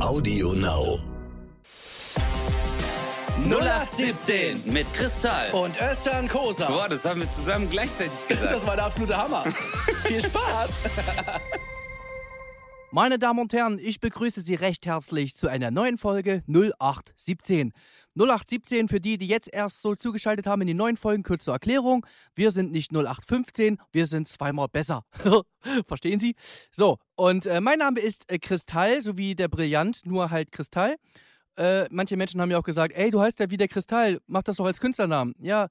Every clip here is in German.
Audio Now. 0817 mit Kristall. Und Özcan Kosa. Boah, das haben wir zusammen gleichzeitig gesagt. Das war der absolute Hammer. Viel Spaß. Meine Damen und Herren, ich begrüße Sie recht herzlich zu einer neuen Folge 0817. 0817 für die, die jetzt erst so zugeschaltet haben in die neuen Folgen, kurz zur Erklärung. Wir sind nicht 0815, wir sind zweimal besser. Verstehen Sie? So, und äh, mein Name ist äh, Kristall, sowie der Brillant, nur halt Kristall. Äh, manche Menschen haben ja auch gesagt, ey, du heißt ja wie der Kristall, mach das doch als Künstlernamen. Ja,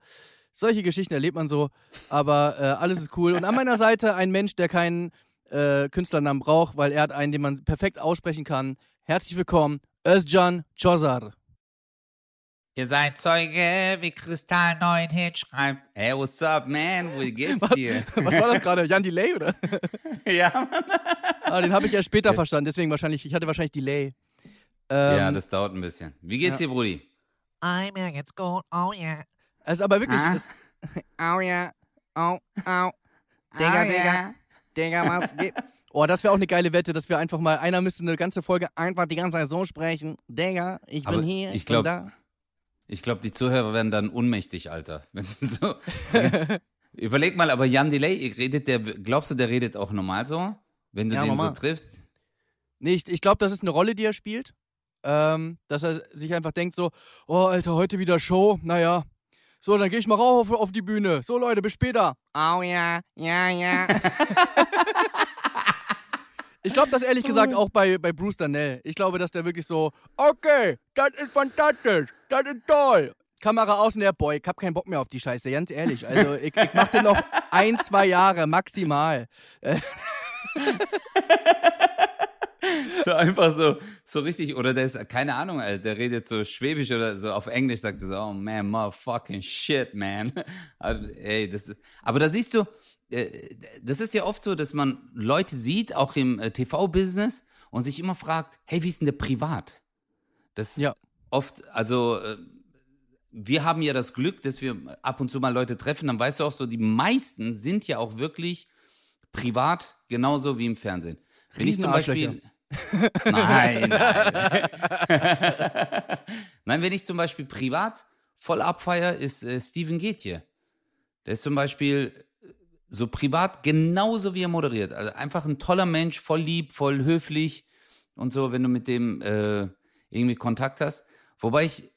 solche Geschichten erlebt man so, aber äh, alles ist cool. Und an meiner Seite ein Mensch, der keinen äh, Künstlernamen braucht, weil er hat einen, den man perfekt aussprechen kann. Herzlich willkommen, Özcan Chozar. Ihr seid Zeuge, wie Kristall neuen Hit schreibt. Hey, what's up, man? Wie geht's Was, dir? was war das gerade? Jan Delay, oder? ja, Mann. Ah, den habe ich ja später verstanden, deswegen wahrscheinlich, ich hatte wahrscheinlich Delay. Ähm, ja, das dauert ein bisschen. Wie geht's dir, Brudi? Ei, mir geht's gut. Oh yeah. also aber wirklich, Ah. das, au ja, au, au, Digga, Ah, Digga, ja. Digga, was geht? Oh, das wäre auch eine geile Wette, dass wir einfach mal, einer müsste eine ganze Folge einfach die ganze Zeit so sprechen. Digga, ich Aber bin hier, ich, ich glaub- bin da. Ich glaube, die Zuhörer werden dann unmächtig, Alter. So, Überleg mal, aber Jan Delay, redet der, glaubst du, der redet auch normal so? Wenn du Ja, den normal. so triffst? Nee, ich, ich glaube, das ist eine Rolle, die er spielt. Ähm, dass er sich einfach denkt so, oh, Alter, heute wieder Show, naja. So, dann gehe ich mal rauf auf, auf die Bühne. So, Leute, bis später. Au ja, ja, ja. ich glaube das ehrlich gesagt auch bei, bei Bruce Danell. Ich glaube, dass der wirklich so, okay, das ist fantastisch, das ist toll. Kamera außen, der Boy, ich hab keinen Bock mehr auf die Scheiße, ganz ehrlich. Also, ich, ich mach den noch ein, zwei Jahre maximal. So einfach so, so richtig, oder der ist, keine Ahnung, der redet so schwäbisch oder so auf Englisch, sagt er so, oh man, motherfucking shit, man. Also, ey, das ist, aber da siehst du, das ist ja oft so, dass man Leute sieht, auch im äh, TV-Business, und sich immer fragt, hey, wie ist denn der privat? Das Ja. oft, also, äh, wir haben ja das Glück, dass wir ab und zu mal Leute treffen, dann weißt du auch so, die meisten sind ja auch wirklich privat genauso wie im Fernsehen. Wenn ich zum. Beispiel. nein, nein. nein, wenn ich zum Beispiel privat voll abfeier, ist äh, Steven Getje. Der ist zum Beispiel äh, so privat genauso wie er moderiert. Also einfach ein toller Mensch, voll lieb, voll höflich und so, wenn du mit dem äh, irgendwie Kontakt hast. Wobei ich,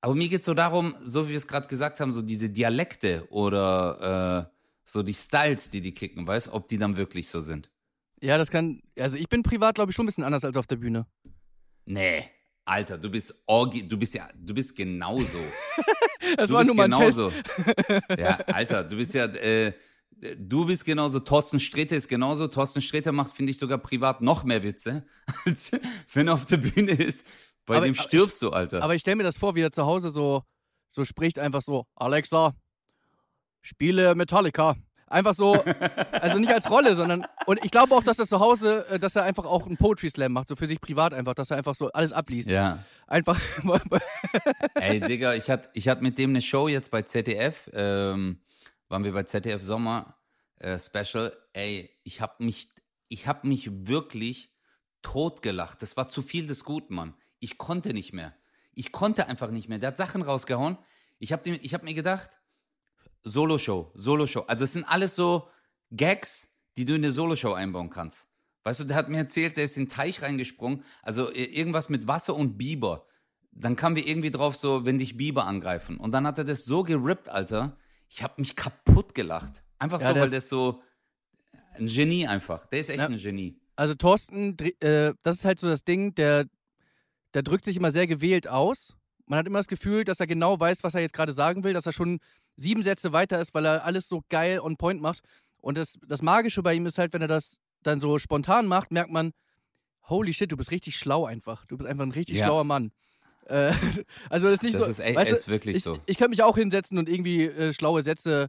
aber mir geht es so darum, so wie wir es gerade gesagt haben, so diese Dialekte oder äh, so die Styles, die die kicken, weißt ob die dann wirklich so sind. Ja, das kann. Also ich bin privat, glaube ich, schon ein bisschen anders als auf der Bühne. Nee, Alter, du bist orgi du bist ja, du bist genauso. Das du war bist nur mal ein Test. genauso. ja, Alter, du bist ja, äh, du bist genauso. Thorsten Sträter ist genauso. Thorsten Sträter macht, finde ich, sogar privat noch mehr Witze, als wenn er auf der Bühne ist. Bei Aber- dem stirbst du, Alter. Aber ich stelle mir das vor, wie er zu Hause so, so spricht, einfach so: Alexa, spiele Metallica. Einfach so, also nicht als Rolle, sondern. Und ich glaube auch, dass er zu Hause, äh, dass er einfach auch einen Poetry Slam macht, so für sich privat einfach, dass er einfach so alles abliest. ja. Einfach. Ey, Digga, ich hatte ich hat mit dem eine Show jetzt bei ZDF. Ähm, waren wir bei ZDF Sommer äh, Special. Ey, ich hab mich, ich hab mich wirklich totgelacht. Das war zu viel des Guten, Mann. Ich konnte nicht mehr. Ich konnte einfach nicht mehr. Der hat Sachen rausgehauen. Ich hab, dem, ich hab mir gedacht, Solo-Show, Solo-Show. Also es sind alles so Gags, die du in eine Solo-Show einbauen kannst. Weißt du, der hat mir erzählt, der ist in den Teich reingesprungen. Also i- irgendwas mit Wasser und Biber. Dann kamen wir irgendwie drauf, so, wenn dich Biber angreifen. Und dann hat er das so gerippt, Alter. Ich hab mich kaputt gelacht. Einfach Ja, so, der weil ist- das so ein Genie einfach. Der ist echt Ja. ein Genie. Also Thorsten, äh, das ist halt so das Ding, der, der drückt sich immer sehr gewählt aus. Man hat immer das Gefühl, dass er genau weiß, was er jetzt gerade sagen will, dass er schon sieben Sätze weiter ist, weil er alles so geil on point macht. Und das, das Magische bei ihm ist halt, wenn er das dann so spontan macht, merkt man, holy shit, du bist richtig schlau einfach. Du bist einfach ein richtig Ja. schlauer Mann. Äh, also das ist nicht Das so. ist echt- weißt du, ist wirklich ich, so. Ich könnte mich auch hinsetzen und irgendwie äh, schlaue Sätze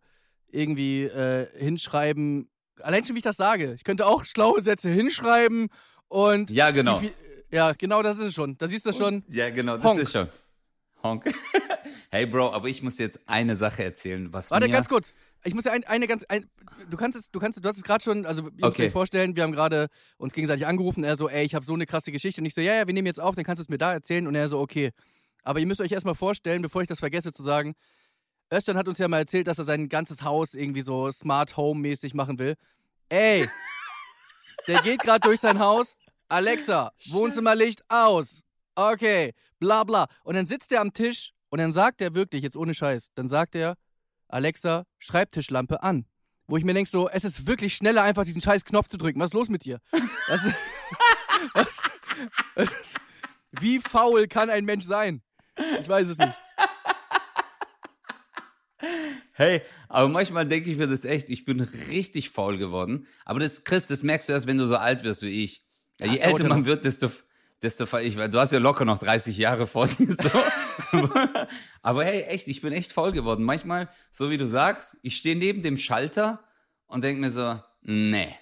irgendwie äh, hinschreiben. Allein schon, wie ich das sage. Ich könnte auch schlaue Sätze hinschreiben und. Ja, genau. die ja, genau, das ist es schon. Da siehst du schon. Ja, genau, das Honk. ist schon. Honk. hey, Bro, aber ich muss jetzt eine Sache erzählen, was Warte, mir... ganz kurz. Ich muss ja ein, eine ganz, ein, du kannst es, du kannst, du hast es gerade schon, also müsst Okay. euch vorstellen, wir haben gerade uns gegenseitig angerufen, er so, ey, ich habe so eine krasse Geschichte und ich so, ja, ja, wir nehmen jetzt auf, dann kannst du es mir da erzählen und er so, okay. Aber ihr müsst euch erstmal vorstellen, bevor ich das vergesse zu sagen, Özcan hat uns ja mal erzählt, dass er sein ganzes Haus irgendwie so Smart Home mäßig machen will. Ey, der geht gerade durch sein Haus. Alexa, Wohnzimmerlicht aus. Okay, bla bla. Und dann sitzt er am Tisch und dann sagt er wirklich, jetzt ohne Scheiß, dann sagt er, Alexa, Schreibtischlampe an. Wo ich mir denke, so, es ist wirklich schneller, einfach diesen scheiß Knopf zu drücken. Was ist los mit dir? Was, was, was, wie faul kann ein Mensch sein? Ich weiß es nicht. Hey, aber manchmal denke ich mir das echt, ich bin richtig faul geworden. Aber das, Chris, das merkst du erst, wenn du so alt wirst wie ich. Ja, je älter man wird, desto, desto ich, weil du hast ja locker noch 30 Jahre vor dir. So. aber, hey, echt, ich bin echt faul geworden. Manchmal, so wie du sagst, ich stehe neben dem Schalter und denke mir so, nee,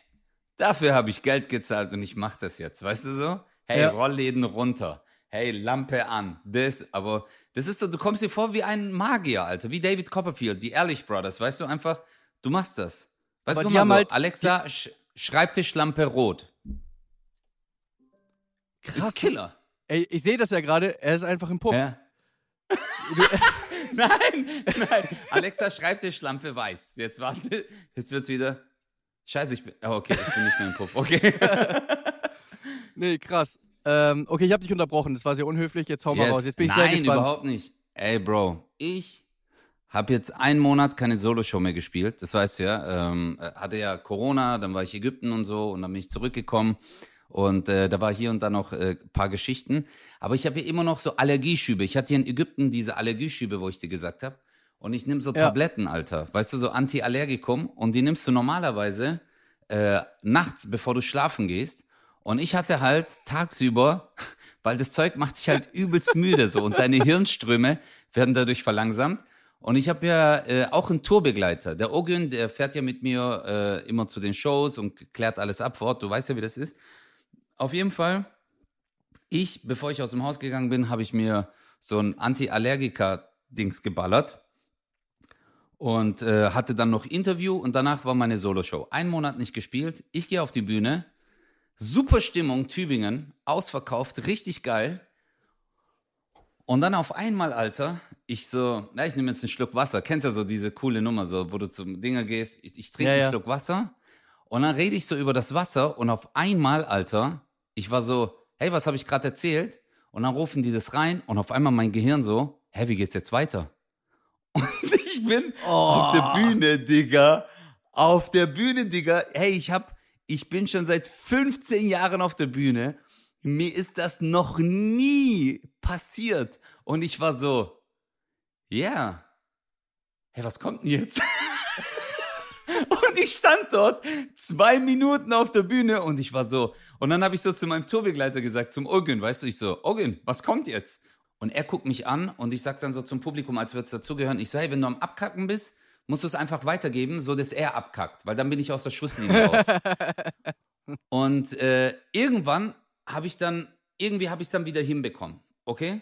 dafür habe ich Geld gezahlt und ich mache das jetzt. Weißt du so? Hey, Ja. Rollläden runter. Hey, Lampe an. Das, aber das ist so, du kommst dir vor wie ein Magier, Alter. Wie David Copperfield, die Ehrlich Brothers. Weißt du einfach, du machst das. Weißt du, mal so, halt- Alexa, Sch Schreibtischlampe rot. Krass. Ist Killer. Ey, ich sehe das ja gerade, er ist einfach im Puff. Ja. Du, Nein, nein. Alexa, Schreibtischlampe weiß. Jetzt warte, jetzt wird's wieder. Scheiße, ich bin. Oh, okay, ich bin nicht mehr im Puff. Okay. nee, krass. Ähm, okay, ich habe dich unterbrochen, das war sehr unhöflich, jetzt hau mal raus. Jetzt bin ich Nein, sehr gespannt. überhaupt nicht. Ey, Bro, ich habe jetzt einen Monat keine Soloshow mehr gespielt. Das weißt du ja. Ähm, äh, hatte ja Corona, dann war ich Ägypten und so und dann bin ich zurückgekommen. Und äh, da war hier und da noch äh, paar Geschichten. Aber ich habe hier immer noch so Allergieschübe. Ich hatte hier in Ägypten diese Allergieschübe, wo ich dir gesagt habe. Und ich nehme so Ja. Tabletten, Alter. Weißt du, so Anti-Allergikum. Und die nimmst du normalerweise äh, nachts, bevor du schlafen gehst. Und ich hatte halt tagsüber, weil das Zeug macht dich halt übelst müde so und deine Hirnströme werden dadurch verlangsamt. Und ich habe ja äh, auch einen Tourbegleiter. Der Ogün, der fährt ja mit mir äh, immer zu den Shows und klärt alles ab vor Ort. Du weißt ja, wie das ist. Auf jeden Fall, ich, bevor ich aus dem Haus gegangen bin, habe ich mir so ein Anti-Allergiker-Dings geballert und äh, hatte dann noch Interview und danach war meine Soloshow. Einen Monat nicht gespielt. Ich gehe auf die Bühne. Super Stimmung, Tübingen, ausverkauft, richtig geil. Und dann auf einmal, Alter, ich so, na, ich nehme jetzt einen Schluck Wasser. Kennst ja so diese coole Nummer, so, wo du zum Dinger gehst, ich, ich trinke Ja, einen ja. Schluck Wasser und dann rede ich so über das Wasser und auf einmal, Alter, ich war so, hey, was habe ich gerade erzählt? Und dann rufen die das rein und auf einmal mein Gehirn so, hä, wie geht's jetzt weiter? Und ich bin auf der Bühne, Digga. Auf der Bühne, Digga. Hey, ich hab, ich bin schon seit 15 Jahren auf der Bühne. Mir ist das noch nie passiert. Und ich war so, ja. Hey, was kommt denn jetzt? ich stand dort zwei Minuten auf der Bühne und ich war so. Und dann habe ich so zu meinem Tourbegleiter gesagt, zum Ogün, weißt du, ich so, Ogün, was kommt jetzt? Und er guckt mich an und ich sag dann so zum Publikum, als würde es dazugehören, ich so, hey, wenn du am Abkacken bist, musst du es einfach weitergeben, so dass er abkackt, weil dann bin ich aus der Schusslinie raus. und äh, irgendwann habe ich dann, irgendwie habe ich es dann wieder hinbekommen, okay?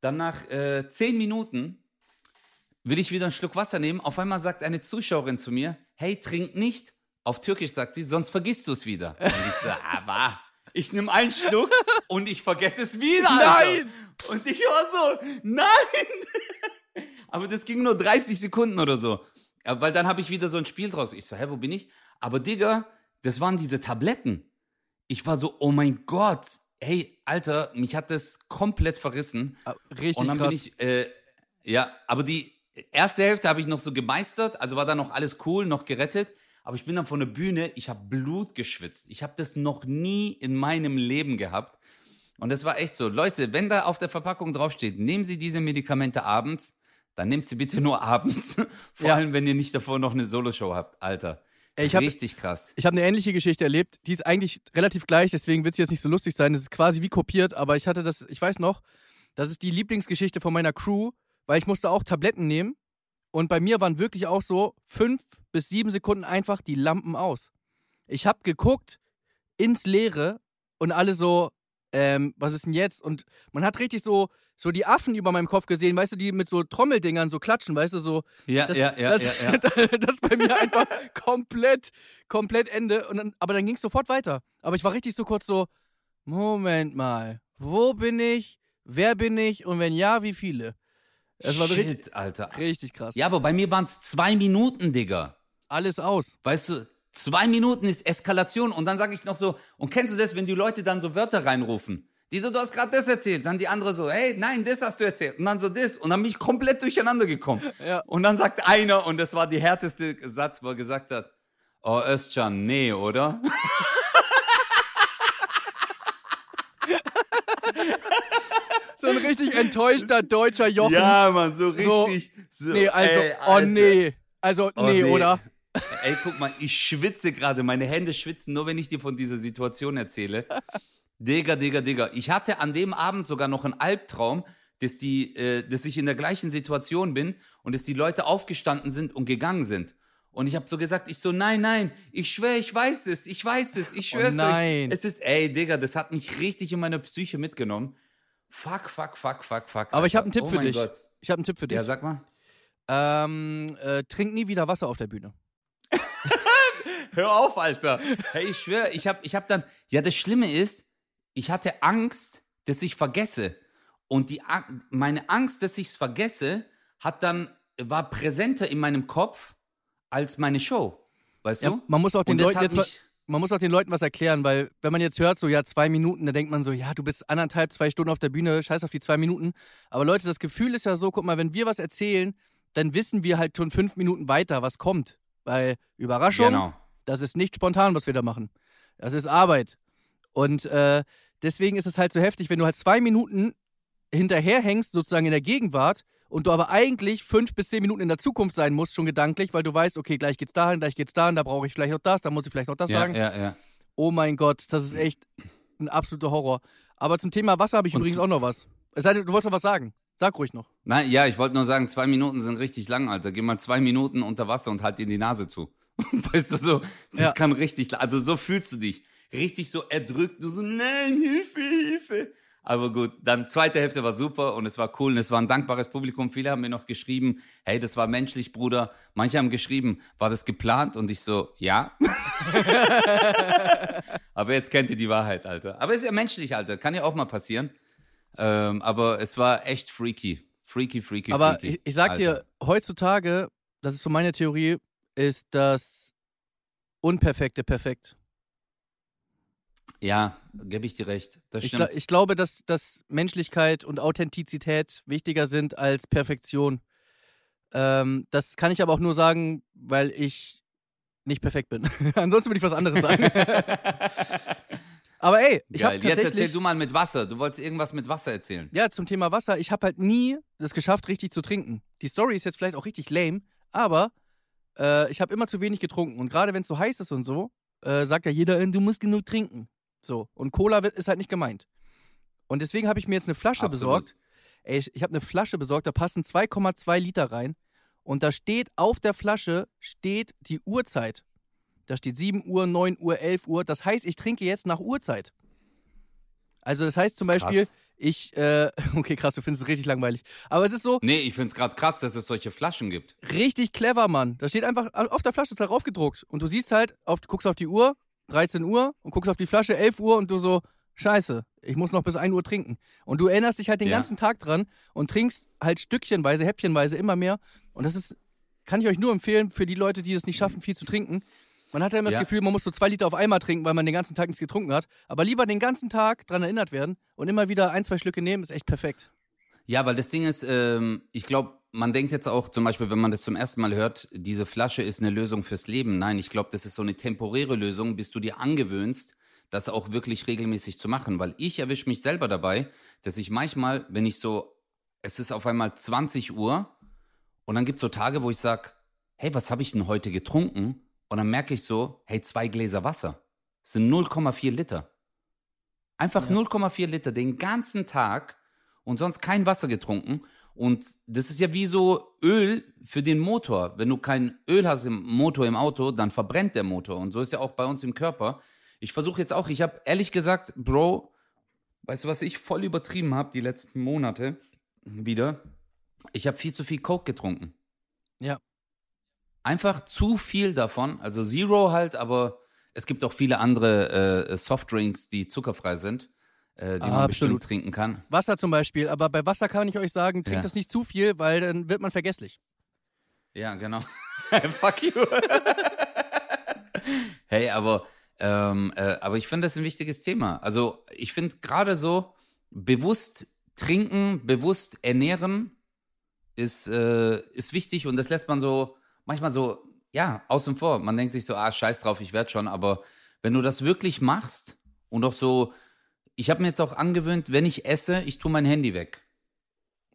Dann nach äh, zehn Minuten will ich wieder einen Schluck Wasser nehmen. Auf einmal sagt eine Zuschauerin zu mir, hey, trink nicht. Auf Türkisch sagt sie, sonst vergisst du es wieder. Und ich so, aber ich nehme einen Schluck und ich vergesse es wieder. Nein! Und ich war so, nein! Aber das ging nur 30 Sekunden oder so. Weil dann habe ich wieder so ein Spiel draus. Ich so, hä, wo bin ich? Aber Digga, das waren diese Tabletten. Ich war so, oh mein Gott. Hey, Alter, mich hat das komplett verrissen. Ah, Richtig Und dann krass. bin ich, äh, ja, aber die erste Hälfte habe ich noch so gemeistert, also war da noch alles cool, noch gerettet. Aber ich bin dann von der Bühne, ich habe Blut geschwitzt. Ich habe das noch nie in meinem Leben gehabt. Und das war echt so. Leute, wenn da auf der Verpackung draufsteht, nehmen Sie diese Medikamente abends, dann nehmt sie bitte nur abends. Vor Ja. allem, wenn ihr nicht davor noch eine Soloshow habt, Alter. Ey, ich hab- Richtig krass. Ich habe eine ähnliche Geschichte erlebt. Die ist eigentlich relativ gleich, deswegen wird es jetzt nicht so lustig sein. Es ist quasi wie kopiert, aber ich hatte das, ich weiß noch, das ist die Lieblingsgeschichte von meiner Crew, weil ich musste auch Tabletten nehmen und bei mir waren wirklich auch so fünf bis sieben Sekunden einfach die Lampen aus. Ich habe geguckt ins Leere und alle so, ähm, was ist denn jetzt? Und man hat richtig so so die Affen über meinem Kopf gesehen, weißt du, die mit so Trommeldingern so klatschen, weißt du, so. Ja, Das, ja, ja, das, ja, ja. das bei mir einfach komplett, komplett Ende. Und dann, aber dann ging es sofort weiter. Aber ich war richtig so kurz so, Moment mal, wo bin ich? Wer bin ich? Und wenn ja, wie viele? Es war richtig, Alter. richtig krass. Ja, aber bei mir waren es zwei Minuten, Digga. Alles aus. Weißt du, zwei Minuten ist Eskalation und dann sage ich noch so, und kennst du das, wenn die Leute dann so Wörter reinrufen? Die so, du hast gerade das erzählt. Dann die andere so, hey, nein, das hast du erzählt. Und dann so das. Und dann bin ich komplett durcheinander gekommen. Ja. Und dann sagt einer, und das war der härteste Satz, wo er gesagt hat, oh, Özcan, nee, oder? So ein richtig enttäuschter deutscher Jochen. Ja, Mann, so richtig. So, nee, also, ey, oh nee. Also, Oh, nee, nee. oder? Ey, guck mal, ich schwitze gerade, meine Hände schwitzen, nur wenn ich dir von dieser Situation erzähle. Digga, Digga, Digga. Ich hatte an dem Abend sogar noch einen Albtraum, dass, die, äh, dass ich in der gleichen Situation bin und dass die Leute aufgestanden sind und gegangen sind. Und ich habe so gesagt, ich so, nein, nein, ich schwöre, ich weiß es, ich weiß es, ich schwör's Oh nein. euch. Es ist, ey, Digga, das hat mich richtig in meine Psyche mitgenommen. Fuck, fuck, fuck, fuck, fuck. Aber ich habe Alter. einen Tipp oh für mein dich. Gott. Ich habe einen Tipp für dich. Ja, sag mal. ähm, äh, trink nie wieder Wasser auf der Bühne. Hör auf, Alter. Hey, ich schwöre, ich hab, ich hab dann. Ja, das Schlimme ist, ich hatte Angst, dass ich vergesse. Und die, meine Angst, dass ich es vergesse, hat dann, war präsenter in meinem Kopf als meine Show. Weißt Ja, du? man muss auch den Leuten jetzt mal, man muss auch den Leuten was erklären, weil wenn man jetzt hört, so ja, zwei Minuten, dann denkt man so, ja, du bist anderthalb, zwei Stunden auf der Bühne, scheiß auf die zwei Minuten. Aber Leute, das Gefühl ist ja so, guck mal, wenn wir was erzählen, dann wissen wir halt schon fünf Minuten weiter, was kommt. Weil Überraschung, Genau. das ist nicht spontan, was wir da machen. Das ist Arbeit. Und äh, deswegen ist es halt so heftig, wenn du halt zwei Minuten hinterherhängst, sozusagen in der Gegenwart, und du aber eigentlich fünf bis zehn Minuten in der Zukunft sein musst, schon gedanklich, weil du weißt, okay, gleich geht's dahin, gleich geht's dahin, da brauche ich vielleicht noch das, da muss ich vielleicht noch das Ja, sagen. ja, ja. Oh mein Gott, das ist echt ein absoluter Horror. Aber zum Thema Wasser habe ich Und übrigens auch noch was. Es sei denn, du wolltest noch was sagen. Sag ruhig noch. Nein, ja, ich wollte nur sagen, zwei Minuten sind richtig lang, Alter. Geh mal zwei Minuten unter Wasser und halt dir die Nase zu. Weißt du so? Das Ja. kann richtig, lang- also so fühlst du dich. Richtig so erdrückt, du so, nein, Hilfe, Hilfe. Aber gut, dann zweite Hälfte war super und es war cool und es war ein dankbares Publikum. Viele haben mir noch geschrieben, hey, das war menschlich, Bruder. Manche haben geschrieben, war das geplant? Und ich so, ja. aber jetzt kennt ihr die Wahrheit, Alter. Aber ist ja menschlich, Alter. Kann ja auch mal passieren. Ähm, aber es war echt freaky. Freaky, freaky, Aber freaky. ich, ich sag Alter. dir, heutzutage, das ist so meine Theorie, ist das Unperfekte perfekt. Ja, gebe ich dir recht. Das Ich, stimmt. gla- ich glaube, dass, dass Menschlichkeit und Authentizität wichtiger sind als Perfektion. Ähm, das kann ich aber auch nur sagen, weil ich nicht perfekt bin. Ansonsten würde ich was anderes sagen. aber ey, ich habe. Jetzt erzähl du mal mit Wasser. Du wolltest irgendwas mit Wasser erzählen. Ja, zum Thema Wasser. Ich habe halt nie es geschafft, richtig zu trinken. Die Story ist jetzt vielleicht auch richtig lame, aber äh, ich habe immer zu wenig getrunken. Und gerade wenn es so heiß ist und so, äh, sagt ja jeder, äh, du musst genug trinken. So. Und Cola wird, ist halt nicht gemeint. Und deswegen habe ich mir jetzt eine Flasche Absolut. besorgt. Ey, ich, ich habe eine Flasche besorgt, da passen 2,2 Liter rein. Und da steht auf der Flasche steht die Uhrzeit. Da steht 7 Uhr, 9 Uhr, 11 Uhr. Das heißt, ich trinke jetzt nach Uhrzeit. Also das heißt zum Beispiel, Krass. ich, äh, okay, krass, du findest es richtig langweilig. Aber es ist so Nee, ich find's gerade krass, dass es solche Flaschen gibt. richtig clever, Mann. Da steht einfach auf der Flasche ist da draufgedruckt. Und du siehst halt, auf, du guckst auf die Uhr, 13 Uhr, und guckst auf die Flasche, 11 Uhr, und du so, scheiße, ich muss noch bis 1 Uhr trinken. Und du erinnerst dich halt den Ja. ganzen Tag dran und trinkst halt stückchenweise, häppchenweise immer mehr. Und das ist, kann ich euch nur empfehlen, für die Leute, die es nicht schaffen, viel zu trinken. Man hat ja immer Ja. das Gefühl, man muss so zwei Liter auf einmal trinken, weil man den ganzen Tag nichts getrunken hat. Aber lieber den ganzen Tag dran erinnert werden und immer wieder ein, zwei Schlücke nehmen, ist echt perfekt. Ja, weil das Ding ist, ähm, ich glaube, man denkt jetzt auch zum Beispiel, wenn man das zum ersten Mal hört, diese Flasche ist eine Lösung fürs Leben. Nein, ich glaube, das ist so eine temporäre Lösung, bis du dir angewöhnst, das auch wirklich regelmäßig zu machen. Weil ich erwische mich selber dabei, dass ich manchmal, wenn ich so, es ist auf einmal 20 Uhr und dann gibt es so Tage, wo ich sage, hey, was habe ich denn heute getrunken? Und dann merke ich so, hey, zwei Gläser Wasser. Das sind 0,4 Liter. Einfach Ja. 0,4 Liter den ganzen Tag und sonst kein Wasser getrunken. Und das ist ja wie so Öl für den Motor. Wenn du kein Öl hast im Motor im Auto, dann verbrennt der Motor. Und so ist ja auch bei uns im Körper. Ich versuche jetzt auch, ich habe ehrlich gesagt, Bro, Weißt du, was ich voll übertrieben habe die letzten Monate wieder? Ich habe viel zu viel Coke getrunken. Ja. Einfach zu viel davon. Also Zero halt, aber es gibt auch viele andere äh, Softdrinks, die zuckerfrei sind, äh, die man bestimmt Absolut. trinken kann. Wasser zum Beispiel, aber bei Wasser kann ich euch sagen, trinkt Ja. das nicht zu viel, weil dann wird man vergesslich. Ja, genau. Fuck you. hey, aber, ähm, äh, aber ich finde das ein wichtiges Thema. Also ich finde gerade so bewusst trinken, bewusst ernähren ist, äh, ist wichtig und das lässt man so manchmal so, ja, außen vor. Man denkt sich so, ah, scheiß drauf, ich werde schon, aber wenn du das wirklich machst und auch so, ich habe mir jetzt auch angewöhnt, wenn ich esse, ich tue mein Handy weg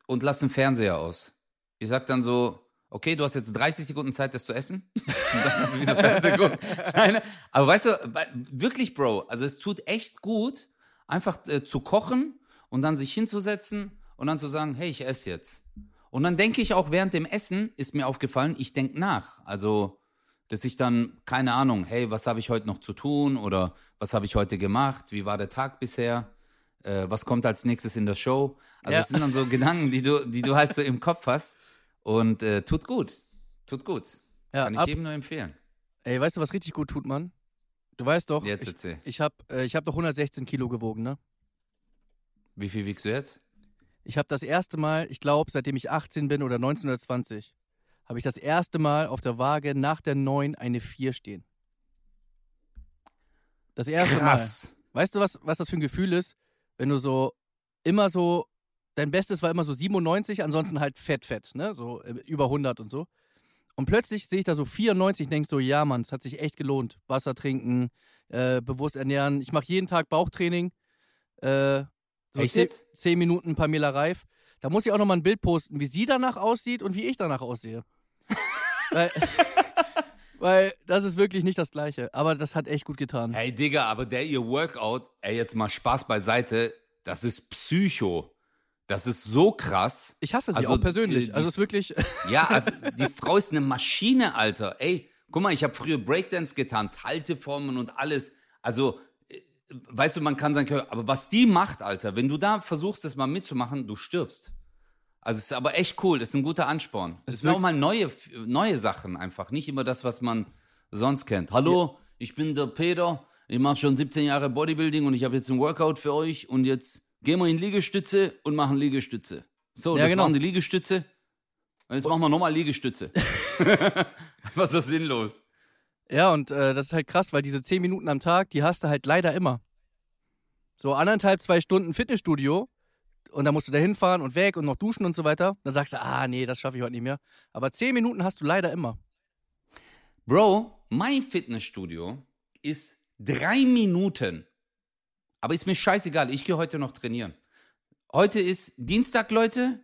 und lasse den Fernseher aus. Ich sag dann so, okay, du hast jetzt 30 Sekunden Zeit, das zu essen. Und dann kannst du wieder Fernsehen gucken. Nein, aber weißt du, wirklich, Bro, also es tut echt gut, einfach äh, zu kochen und dann sich hinzusetzen und dann zu sagen, hey, ich esse jetzt. Und dann denke ich auch während dem Essen, ist mir aufgefallen, ich denke nach. Also, dass ich dann, keine Ahnung, hey, was habe ich heute noch zu tun oder was habe ich heute gemacht, wie war der Tag bisher, äh, was kommt als nächstes in der Show. Also, Ja. es sind dann so Gedanken, die du, die du halt so im Kopf hast und äh, tut gut. Tut gut. Ja, Kann ich jedem nur empfehlen. ey, weißt du, was richtig gut tut, Mann? Du weißt doch, Jetzt ich, ich habe äh, ich hab doch 116 Kilo gewogen, ne? Wie viel wiegst du jetzt? Ich habe das erste Mal, ich glaube, seitdem ich 18 bin oder 1920, habe ich das erste Mal auf der Waage nach der 9 eine 4 stehen. Das erste Krass. Mal. Weißt du, was, was das für ein Gefühl ist, wenn du so immer so, dein Bestes war immer so 97, ansonsten halt fett, fett, ne? So äh, über 100 und so. Und plötzlich sehe ich da so 94 und denk so, ja, Mann, es hat sich echt gelohnt. Wasser trinken, äh, bewusst ernähren. Ich mache jeden Tag Bauchtraining. Äh, so Echt zehn, jetzt? zehn Minuten Pamela Reif. Da muss ich auch noch mal ein Bild posten, wie sie danach aussieht und wie ich danach aussehe. Weil, weil das ist wirklich nicht das Gleiche. Aber das hat echt gut getan. Hey Digga, aber der ihr Workout, ey, jetzt mal Spaß beiseite, das ist Psycho. Das ist so krass. Ich hasse sie Also, auch persönlich. die- also es ist wirklich. Ja, also die Frau ist eine Maschine, Alter. Ey, guck mal, ich habe früher Breakdance getanzt, Halteformen und alles. Also, äh, weißt du, man kann sagen, aber was die macht, Alter, wenn du da versuchst, das mal mitzumachen, du stirbst. Also es ist aber echt cool, das ist ein guter Ansporn. Es ist sind auch mal neue, neue Sachen einfach, nicht immer das, was man sonst kennt. Hallo, ich bin der Peter, ich mache schon 17 Jahre Bodybuilding und ich habe jetzt ein Workout für euch und jetzt gehen wir in Liegestütze und machen Liegestütze. So, Ja, das genau. waren die Liegestütze. Und jetzt machen wir nochmal Liegestütze. Was so sinnlos. Ja, und äh, das ist halt krass, weil diese 10 Minuten am Tag, die hast du halt leider immer. So anderthalb, zwei Stunden Fitnessstudio und dann musst du da hinfahren und weg und noch duschen und so weiter. Dann sagst du, ah, nee, das schaffe ich heute nicht mehr. Aber 10 Minuten hast du leider immer. Bro, mein Fitnessstudio ist drei Minuten. Aber ist mir scheißegal, ich gehe heute noch trainieren. Heute ist Dienstag, Leute.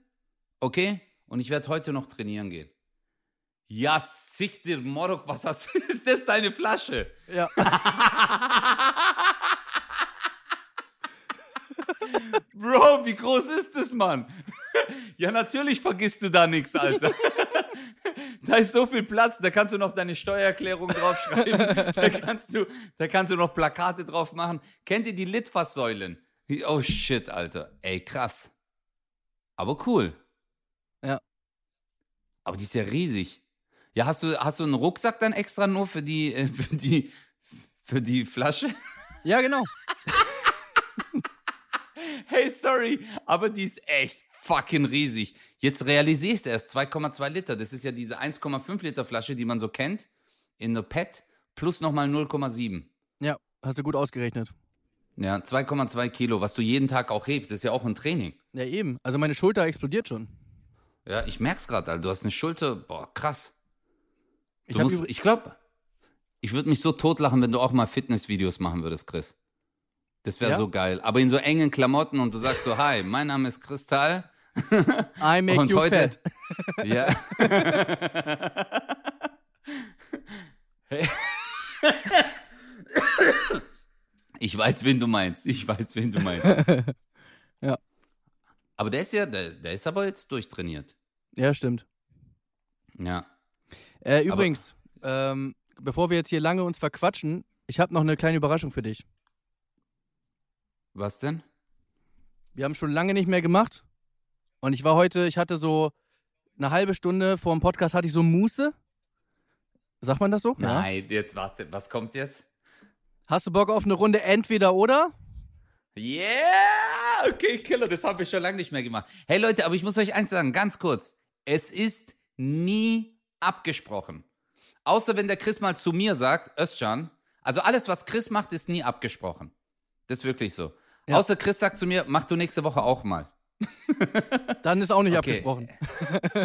Okay? Und ich werde heute noch trainieren gehen. Ja, sick dir, Morok, was hast du? Ist das deine Flasche? Ja. Wie groß ist das, Mann? ja, natürlich vergisst du da nichts, Alter. da ist so viel Platz, da kannst du noch deine Steuererklärung draufschreiben. da, kannst du, da kannst du noch Plakate drauf machen. Kennt ihr die Litfaßsäulen? Oh shit, Alter. Ey, krass. Aber cool. Ja. Aber die ist ja riesig. Ja, hast du, hast du einen Rucksack dann extra nur für die, äh, für die, für die Flasche? Ja, genau. Hey, sorry, aber die ist echt fucking riesig. Jetzt realisierst du erst 2,2 Liter. Das ist ja diese 1,5 Liter Flasche, die man so kennt, in der PET, plus nochmal 0,7. Ja, hast du gut ausgerechnet. Ja, 2,2 Kilo, was du jeden Tag auch hebst. Das ist ja auch ein Training. Ja, eben. Also meine Schulter explodiert schon. Ja, ich merk's gerade, Alter. Du hast eine Schulter, boah, krass. Ich Du hab musst, ich glaube, ich würde mich so totlachen, wenn du auch mal Fitnessvideos machen würdest, Chris. Das wäre Ja? so geil. Aber in so engen Klamotten und du sagst so, hi, mein Name ist Kristall. I make und you heute, fat. Ja. Hey. Ich weiß, wen du meinst. Ich weiß, wen du meinst. Ja. Aber der ist ja, der, der ist aber jetzt durchtrainiert. Ja, stimmt. Ja. Äh, übrigens, ähm, bevor wir jetzt hier lange uns verquatschen, ich habe noch eine kleine Überraschung für dich. Was denn? Wir haben schon lange nicht mehr gemacht. Und ich war heute, ich hatte so eine halbe Stunde vor dem Podcast hatte ich so Muße. Sagt man das so? Ja. Nein, jetzt warte, was kommt jetzt? Hast du Bock auf eine Runde entweder oder? Yeah! Okay, Killer, das haben wir schon lange nicht mehr gemacht. Hey Leute, aber ich muss euch eins sagen, ganz kurz. Es ist nie abgesprochen. Außer wenn der Chris mal zu mir sagt, Özcan, also alles, was Chris macht, ist nie abgesprochen. Das ist wirklich so. Ja. Außer Chris sagt zu mir, mach du nächste Woche auch mal. Dann ist auch nicht Okay. abgesprochen.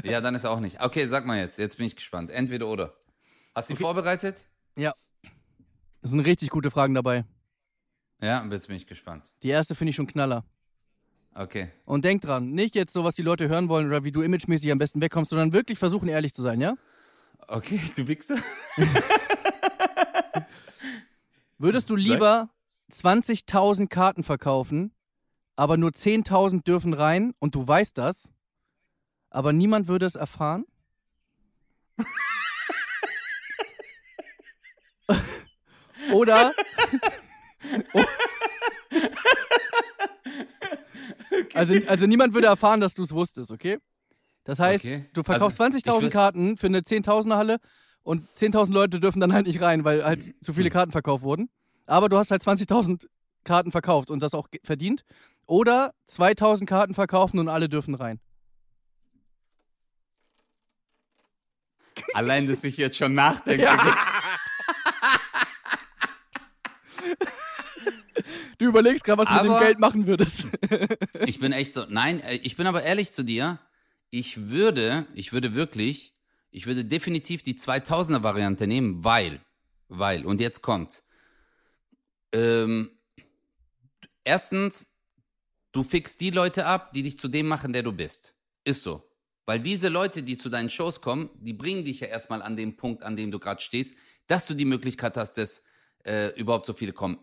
Ja, dann ist auch nicht. Okay, sag mal jetzt. Jetzt bin ich gespannt. Entweder oder. Hast du dich vorbereitet? Ja. Das sind richtig gute Fragen dabei. Ja, jetzt bin ich gespannt. Die erste finde ich schon knaller. Okay. Und denk dran, nicht jetzt so, was die Leute hören wollen oder wie du imagemäßig am besten wegkommst, sondern wirklich versuchen, ehrlich zu sein, ja? Okay, du Wichser. Würdest du lieber 20.000 Karten verkaufen, aber nur 10.000 dürfen rein und du weißt das, aber niemand würde es erfahren? Oder also, also niemand würde erfahren, dass du es wusstest, okay? Das heißt, Okay. du verkaufst Also, ich 20.000 würd- Karten für eine 10.000er Halle und 10.000 Leute dürfen dann halt nicht rein, weil halt zu Hm. viele Karten verkauft wurden. Aber du hast halt 20.000 Karten verkauft und das auch verdient. Oder 2.000 Karten verkaufen und alle dürfen rein. Allein, dass ich jetzt schon nachdenke. Du überlegst gerade, was du mit dem Aber- Geld machen würdest. Ich bin echt so. Nein, äh, ich bin aber ehrlich zu dir. Ich würde, ich würde wirklich, ich würde definitiv die 2000er Variante nehmen, weil, weil, und jetzt kommt's. Ähm, erstens, du fixst die Leute ab, die dich zu dem machen, der du bist. Ist so. Weil diese Leute, die zu deinen Shows kommen, die bringen dich ja erstmal an den Punkt, an dem du gerade stehst, dass du die Möglichkeit hast, dass äh, überhaupt so viele kommen.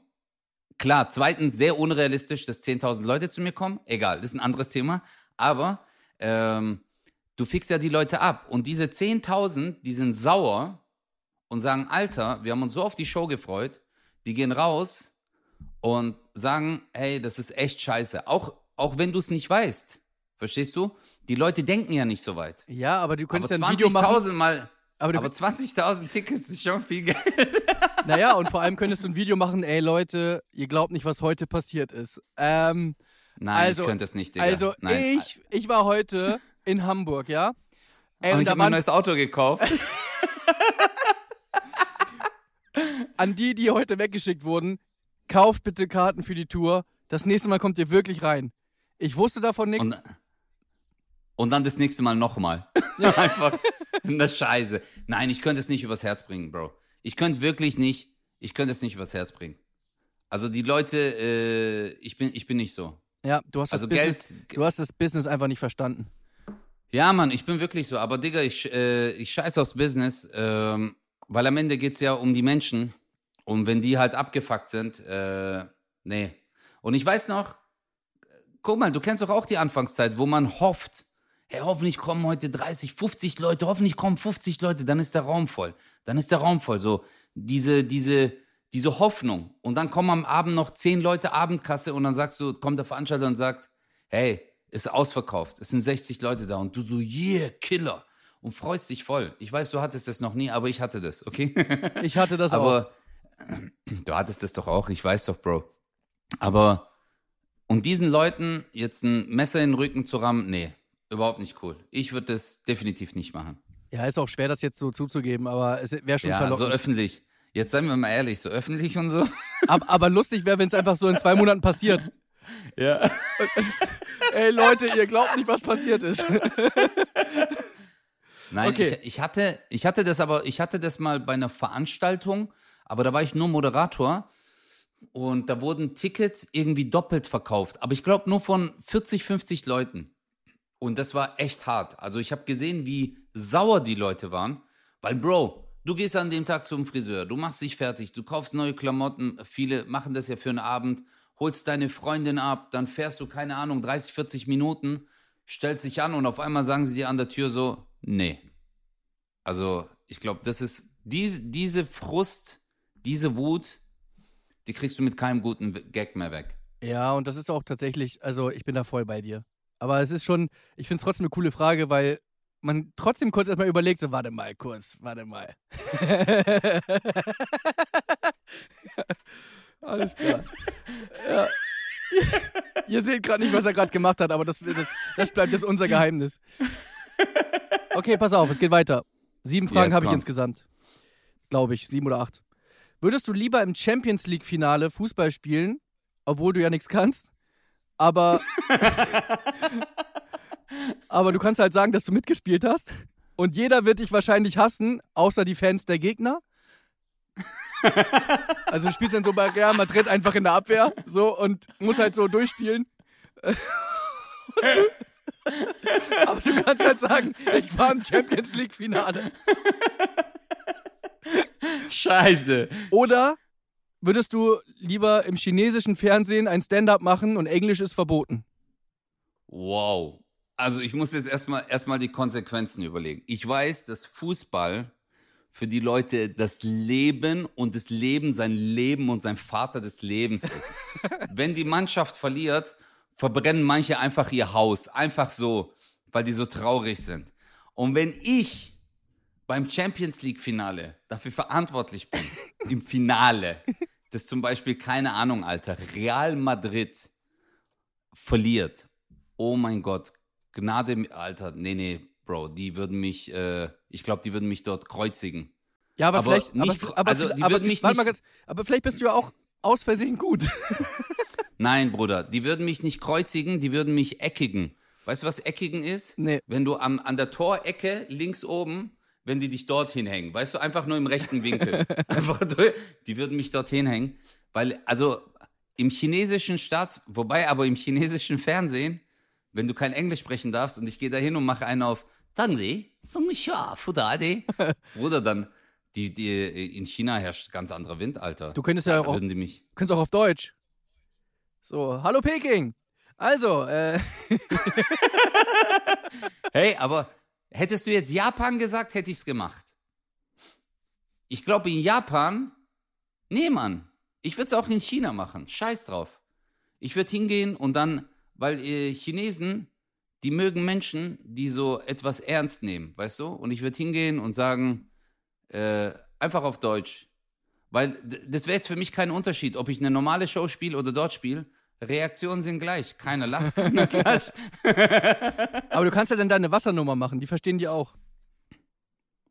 Klar, zweitens, sehr unrealistisch, dass 10.000 Leute zu mir kommen. Egal, das ist ein anderes Thema. Aber ähm, du fixst ja die Leute ab. Und diese 10.000, die sind sauer und sagen, Alter, wir haben uns so auf die Show gefreut. Die gehen raus und sagen, hey, das ist echt scheiße. Auch, auch wenn du es nicht weißt. Verstehst du? Die Leute denken ja nicht so weit. ja, aber du Aber könntest ja ein Video machen. 20.000 mal, Aber aber 20.000 Tickets ist schon viel Geld. naja, und vor allem könntest du ein Video machen, ey Leute, ihr glaubt nicht, was heute passiert ist. Ähm, Nein, Also- ich könnte es nicht, Digga. also Nein. ich, ich war heute in Hamburg, ja? Ey, und und ich habe mir ein waren, neues Auto gekauft. an die, die heute weggeschickt wurden, kauft bitte Karten für die Tour. Das nächste Mal kommt ihr wirklich rein. Ich wusste davon nichts. Und, und dann das nächste Mal nochmal. Einfach eine Scheiße. Nein, ich könnte es nicht übers Herz bringen, Bro. Ich könnte wirklich nicht, ich könnte es nicht übers Herz bringen. Also die Leute, äh, ich, bin, ich bin nicht so. Ja, du hast, Also das Business, Geld, du hast das Business einfach nicht verstanden. Ja, Mann, ich bin wirklich so. Aber Digga, ich, äh, ich scheiß aufs Business, ähm, weil am Ende geht's ja um die Menschen. Und wenn die halt abgefuckt sind, äh, nee. Und ich weiß noch, guck mal, du kennst doch auch die Anfangszeit, wo man hofft, hey, hoffentlich kommen heute 30, 50 Leute, hoffentlich kommen 50 Leute, dann ist der Raum voll. Dann ist der Raum voll. So, diese, diese, diese Hoffnung. Und dann kommen am Abend noch 10 Leute Abendkasse und dann sagst du, kommt der Veranstalter und sagt, hey, ist ausverkauft, es sind 60 Leute da und du so, yeah, Killer. Und freust dich voll. Ich weiß, du hattest das noch nie, aber ich hatte das, okay? Ich hatte das auch. aber du hattest das doch auch, ich weiß doch, Bro. Aber und diesen Leuten jetzt ein Messer in den Rücken zu rammen, nee, überhaupt nicht cool. Ich würde das definitiv nicht machen. Ja, ist auch schwer, das jetzt so zuzugeben, aber es wäre schon Ja, so verlockend. öffentlich. Jetzt seien wir mal ehrlich, so öffentlich und so. aber, aber lustig wäre, wenn es einfach so in zwei Monaten passiert. Ja. Ey Leute, ihr glaubt nicht, was passiert ist. Nein, Okay. ich, ich, hatte, ich hatte das aber, ich hatte das mal bei einer Veranstaltung, aber da war ich nur Moderator und da wurden Tickets irgendwie doppelt verkauft. Aber ich glaube nur von 40, 50 Leuten. Und das war echt hart. Also ich habe gesehen, wie sauer die Leute waren, weil Bro, du gehst an dem Tag zum Friseur, du machst dich fertig, du kaufst neue Klamotten, viele machen das ja für einen Abend, holst deine Freundin ab, dann fährst du, keine Ahnung, 30, 40 Minuten, stellst dich an und auf einmal sagen sie dir an der Tür so, nee. Also ich glaube, das ist, diese, diese Frust, diese Wut, die kriegst du mit keinem guten Gag mehr weg. Ja, und das ist auch tatsächlich, also ich bin da voll bei dir. Aber es ist schon, ich finde es trotzdem eine coole Frage, weil man trotzdem kurz erstmal überlegt, so, warte mal, kurz, warte mal. Alles klar. Ja. Ihr seht gerade nicht, was er gerade gemacht hat, aber das, das, das bleibt jetzt unser Geheimnis. Okay, pass auf, es geht weiter. Sieben Fragen habe ich insgesamt. Glaube ich, sieben oder acht. Würdest du lieber im Champions League-Finale Fußball spielen, obwohl du ja nichts kannst, aber, aber du kannst halt sagen, dass du mitgespielt hast und jeder wird dich wahrscheinlich hassen, außer die Fans der Gegner? Also du spielst dann so bei Real Madrid einfach in der Abwehr so und musst halt so durchspielen. Aber du kannst halt sagen, ich war im Champions League Finale. Scheiße. Oder würdest du lieber im chinesischen Fernsehen ein Stand-up machen und Englisch ist verboten? Wow. Also ich muss jetzt erstmal erstmal die Konsequenzen überlegen. Ich weiß, dass Fußball für die Leute das Leben und das Leben sein Leben und sein Vater des Lebens ist. Wenn die Mannschaft verliert, verbrennen manche einfach ihr Haus. Einfach so, weil die so traurig sind. Und wenn ich beim Champions League Finale dafür verantwortlich bin, im Finale, dass zum Beispiel, keine Ahnung, Alter, Real Madrid verliert. Oh mein Gott, Gnade, Alter, nee, nee, Bro, die würden mich, äh, ich glaube, die würden mich dort kreuzigen. Ja, aber, Aber vielleicht. nicht- aber, aber, also die aber, würden mich mal nicht- ganz, aber vielleicht bist du ja auch aus Versehen gut. Nein, Bruder, die würden mich nicht kreuzigen, die würden mich eckigen. Weißt du, was eckigen ist? Nee. Wenn du am, an der Torecke links oben, wenn die dich dorthin hängen, weißt du, einfach nur im rechten Winkel. einfach, durch- die würden mich dorthin hängen, weil, also im chinesischen Staats, wobei aber im chinesischen Fernsehen, wenn du kein Englisch sprechen darfst und ich gehe da hin und mache einen auf Tansi, Bruder, dann, die, die, in China herrscht ganz anderer Wind, Alter. Du könntest ja auch, würden die mich. könntest auch auf Deutsch. So, hallo Peking. Also, äh, Hey, aber hättest du jetzt Japan gesagt, hätte ich's gemacht. Ich glaube, in Japan, nee, Mann, ich würde es auch in China machen. Scheiß drauf. Ich würde hingehen und dann, weil äh, Chinesen, die mögen Menschen, die so etwas ernst nehmen, weißt du? Und ich würde hingehen und sagen, äh, einfach auf Deutsch. Weil das wäre jetzt für mich kein Unterschied, ob ich eine normale Show spiele oder dort spiele. Reaktionen sind gleich. Keiner lacht, keiner klatscht. aber du kannst ja dann deine Wassernummer machen, die verstehen die auch.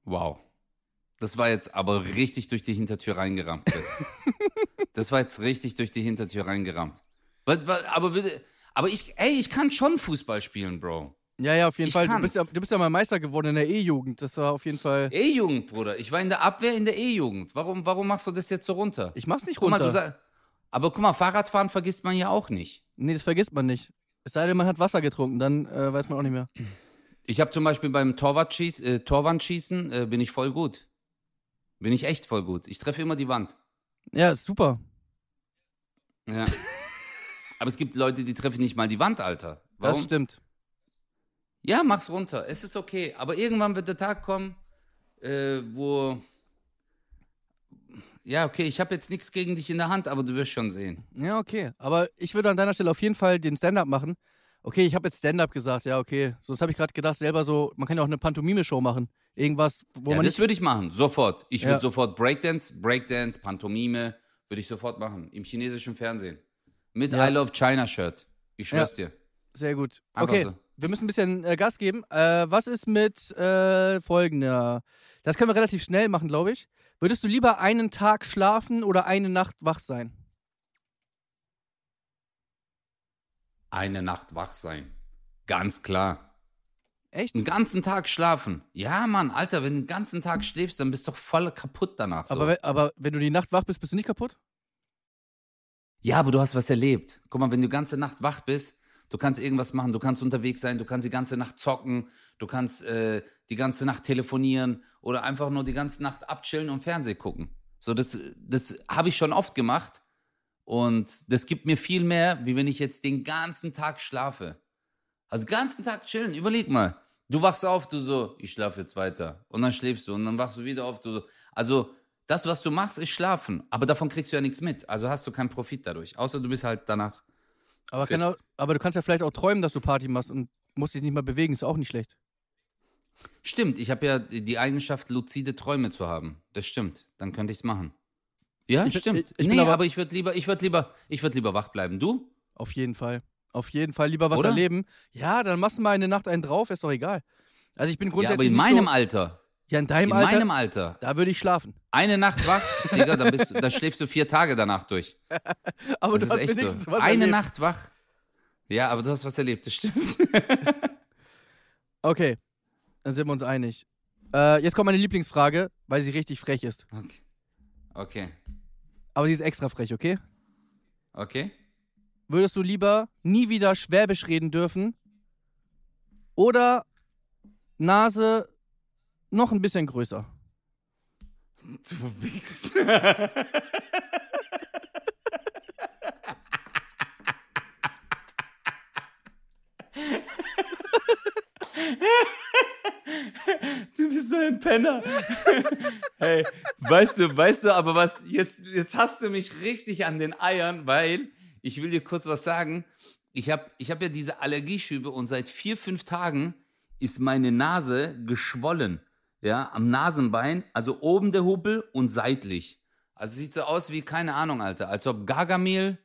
Wow. Das war jetzt aber richtig durch die Hintertür reingerammt, das war jetzt richtig durch die Hintertür reingerammt. Aber, aber ich, ey, ich kann schon Fußball spielen, Bro. Ja, ja, auf jeden Ich Fall. Du bist ja, du bist ja mal Meister geworden in der E-Jugend. Das war auf jeden Fall. E-Jugend, Bruder. Ich war in der Abwehr in der E-Jugend. Warum, warum machst du das jetzt so runter? Ich mach's nicht Guck mal, runter. du aber guck mal, Fahrradfahren vergisst man ja auch nicht. nee, das vergisst man nicht. Es sei denn, man hat Wasser getrunken, dann äh, weiß man auch nicht mehr. Ich habe zum Beispiel beim Torwartschieß, äh, Torwandschießen äh, bin ich voll gut. Bin ich echt voll gut. Ich treffe immer die Wand. Ja, ist super. Ja. aber es gibt Leute, die treffen nicht mal die Wand, Alter. Warum? Das stimmt. Ja, mach's runter. Es ist okay. Aber irgendwann wird der Tag kommen, äh, wo. Ja, okay, ich habe jetzt nichts gegen dich in der Hand, aber du wirst schon sehen. Ja, okay. Aber ich würde an deiner Stelle auf jeden Fall den Stand-up machen. Okay, ich habe jetzt Stand-up gesagt, ja, okay. So, das habe ich gerade gedacht, selber so, man kann ja auch eine Pantomime-Show machen. Irgendwas, wo ja, man das würde ich machen, sofort. Ich würde Ja. sofort Breakdance, Breakdance, Pantomime, würde ich sofort machen. Im chinesischen Fernsehen. Mit Ja. I Love China Shirt. Ich schwör's dir. Sehr gut. Einfach Okay, so. wir müssen ein bisschen äh, Gas geben. Äh, was ist mit äh, folgender? Das können wir relativ schnell machen, glaube ich. Würdest du lieber einen Tag schlafen oder eine Nacht wach sein? Eine Nacht wach sein. Ganz klar. Echt? Den ganzen Tag schlafen. Ja, Mann, Alter, wenn du den ganzen Tag schläfst, dann bist du doch voll kaputt danach. So. Aber, aber wenn du die Nacht wach bist, bist du nicht kaputt? Ja, aber du hast was erlebt. Guck mal, wenn du die ganze Nacht wach bist, du kannst irgendwas machen, du kannst unterwegs sein, du kannst die ganze Nacht zocken, du kannst äh, die ganze Nacht telefonieren oder einfach nur die ganze Nacht abchillen und Fernsehen gucken. So, das, das habe ich schon oft gemacht und das gibt mir viel mehr, wie wenn ich jetzt den ganzen Tag schlafe. Also den ganzen Tag chillen, überleg mal. Du wachst auf, du so, ich schlafe jetzt weiter. Und dann schläfst du und dann wachst du wieder auf, du so. Also, das, was du machst, ist schlafen. Aber davon kriegst du ja nichts mit. Also hast du keinen Profit dadurch. Außer du bist halt danach Aber, auch, aber du kannst ja vielleicht auch träumen, dass du Party machst und musst dich nicht mal bewegen, ist auch nicht schlecht. Stimmt, ich habe ja die Eigenschaft, luzide Träume zu haben. Das stimmt. Dann könnte ich es machen. Ja, Ich stimmt. ich- ich nee, aber- aber, ich würde lieber, ich würde lieber, ich würde lieber wach bleiben. Du? Auf jeden Fall. Auf jeden Fall lieber was Oder? erleben. Ja, dann machst du mal eine Nacht einen drauf, ist doch egal. Also ich bin Ja, grundsätzlich aber in meinem so, Alter. ja, in deinem In Alter, meinem Alter. da würde ich schlafen. Eine Nacht wach, Digga, dann, bist dann schläfst du vier Tage danach durch. Aber Das du ist hast echt wenigstens so. was Eine erlebt. Nacht wach. Ja, aber du hast was erlebt, das stimmt. Okay, dann sind wir uns einig. Äh, jetzt kommt meine Lieblingsfrage, weil sie richtig frech ist. Okay. Okay. Aber sie ist extra frech, okay? Okay. Würdest du lieber nie wieder Schwäbisch reden dürfen oder Nase noch ein bisschen größer? Du Wichs. Du bist so ein Penner. hey, weißt du, weißt du, aber was, jetzt, jetzt hast du mich richtig an den Eiern, weil ich will dir kurz was sagen. Ich habe ich hab ja diese Allergieschübe und seit vier, fünf Tagen ist meine Nase geschwollen. Ja, am Nasenbein, also oben der Huppel und seitlich. Also sieht so aus wie, keine Ahnung, Alter, als ob Gargamel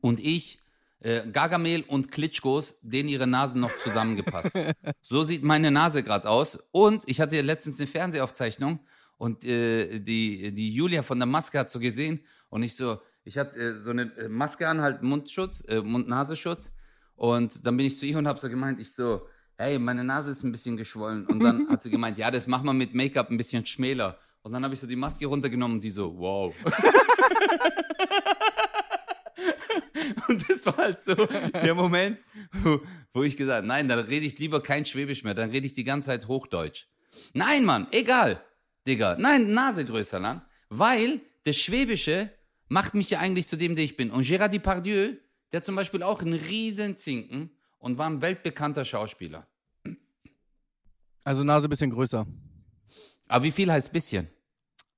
und ich, äh, Gargamel und Klitschkos, denen ihre Nasen noch zusammengepasst. so sieht meine Nase gerade aus. Und ich hatte letztens eine Fernsehaufzeichnung und äh, die, die Julia von der Maske hat so gesehen und ich so, ich hatte äh, so eine äh, Maske an, halt Mundschutz, äh, Mund-Nasenschutz und dann bin ich zu ihr und habe so gemeint, ich so, hey, meine Nase ist ein bisschen geschwollen und dann hat sie gemeint, ja, das machen wir mit Make-up ein bisschen schmäler. Und dann habe ich so die Maske runtergenommen und die so, wow. Und das war halt so der Moment, wo, wo ich gesagt habe, nein, dann rede ich lieber kein Schwäbisch mehr, dann rede ich die ganze Zeit Hochdeutsch. Nein, Mann, egal, Digga. Nein, Nase größer, Land. Weil das Schwäbische macht mich ja eigentlich zu dem, der ich bin. Und Gérard Depardieu, der zum Beispiel auch einen riesen Zinken und war ein weltbekannter Schauspieler. Also Nase ein bisschen größer. Aber wie viel heißt bisschen?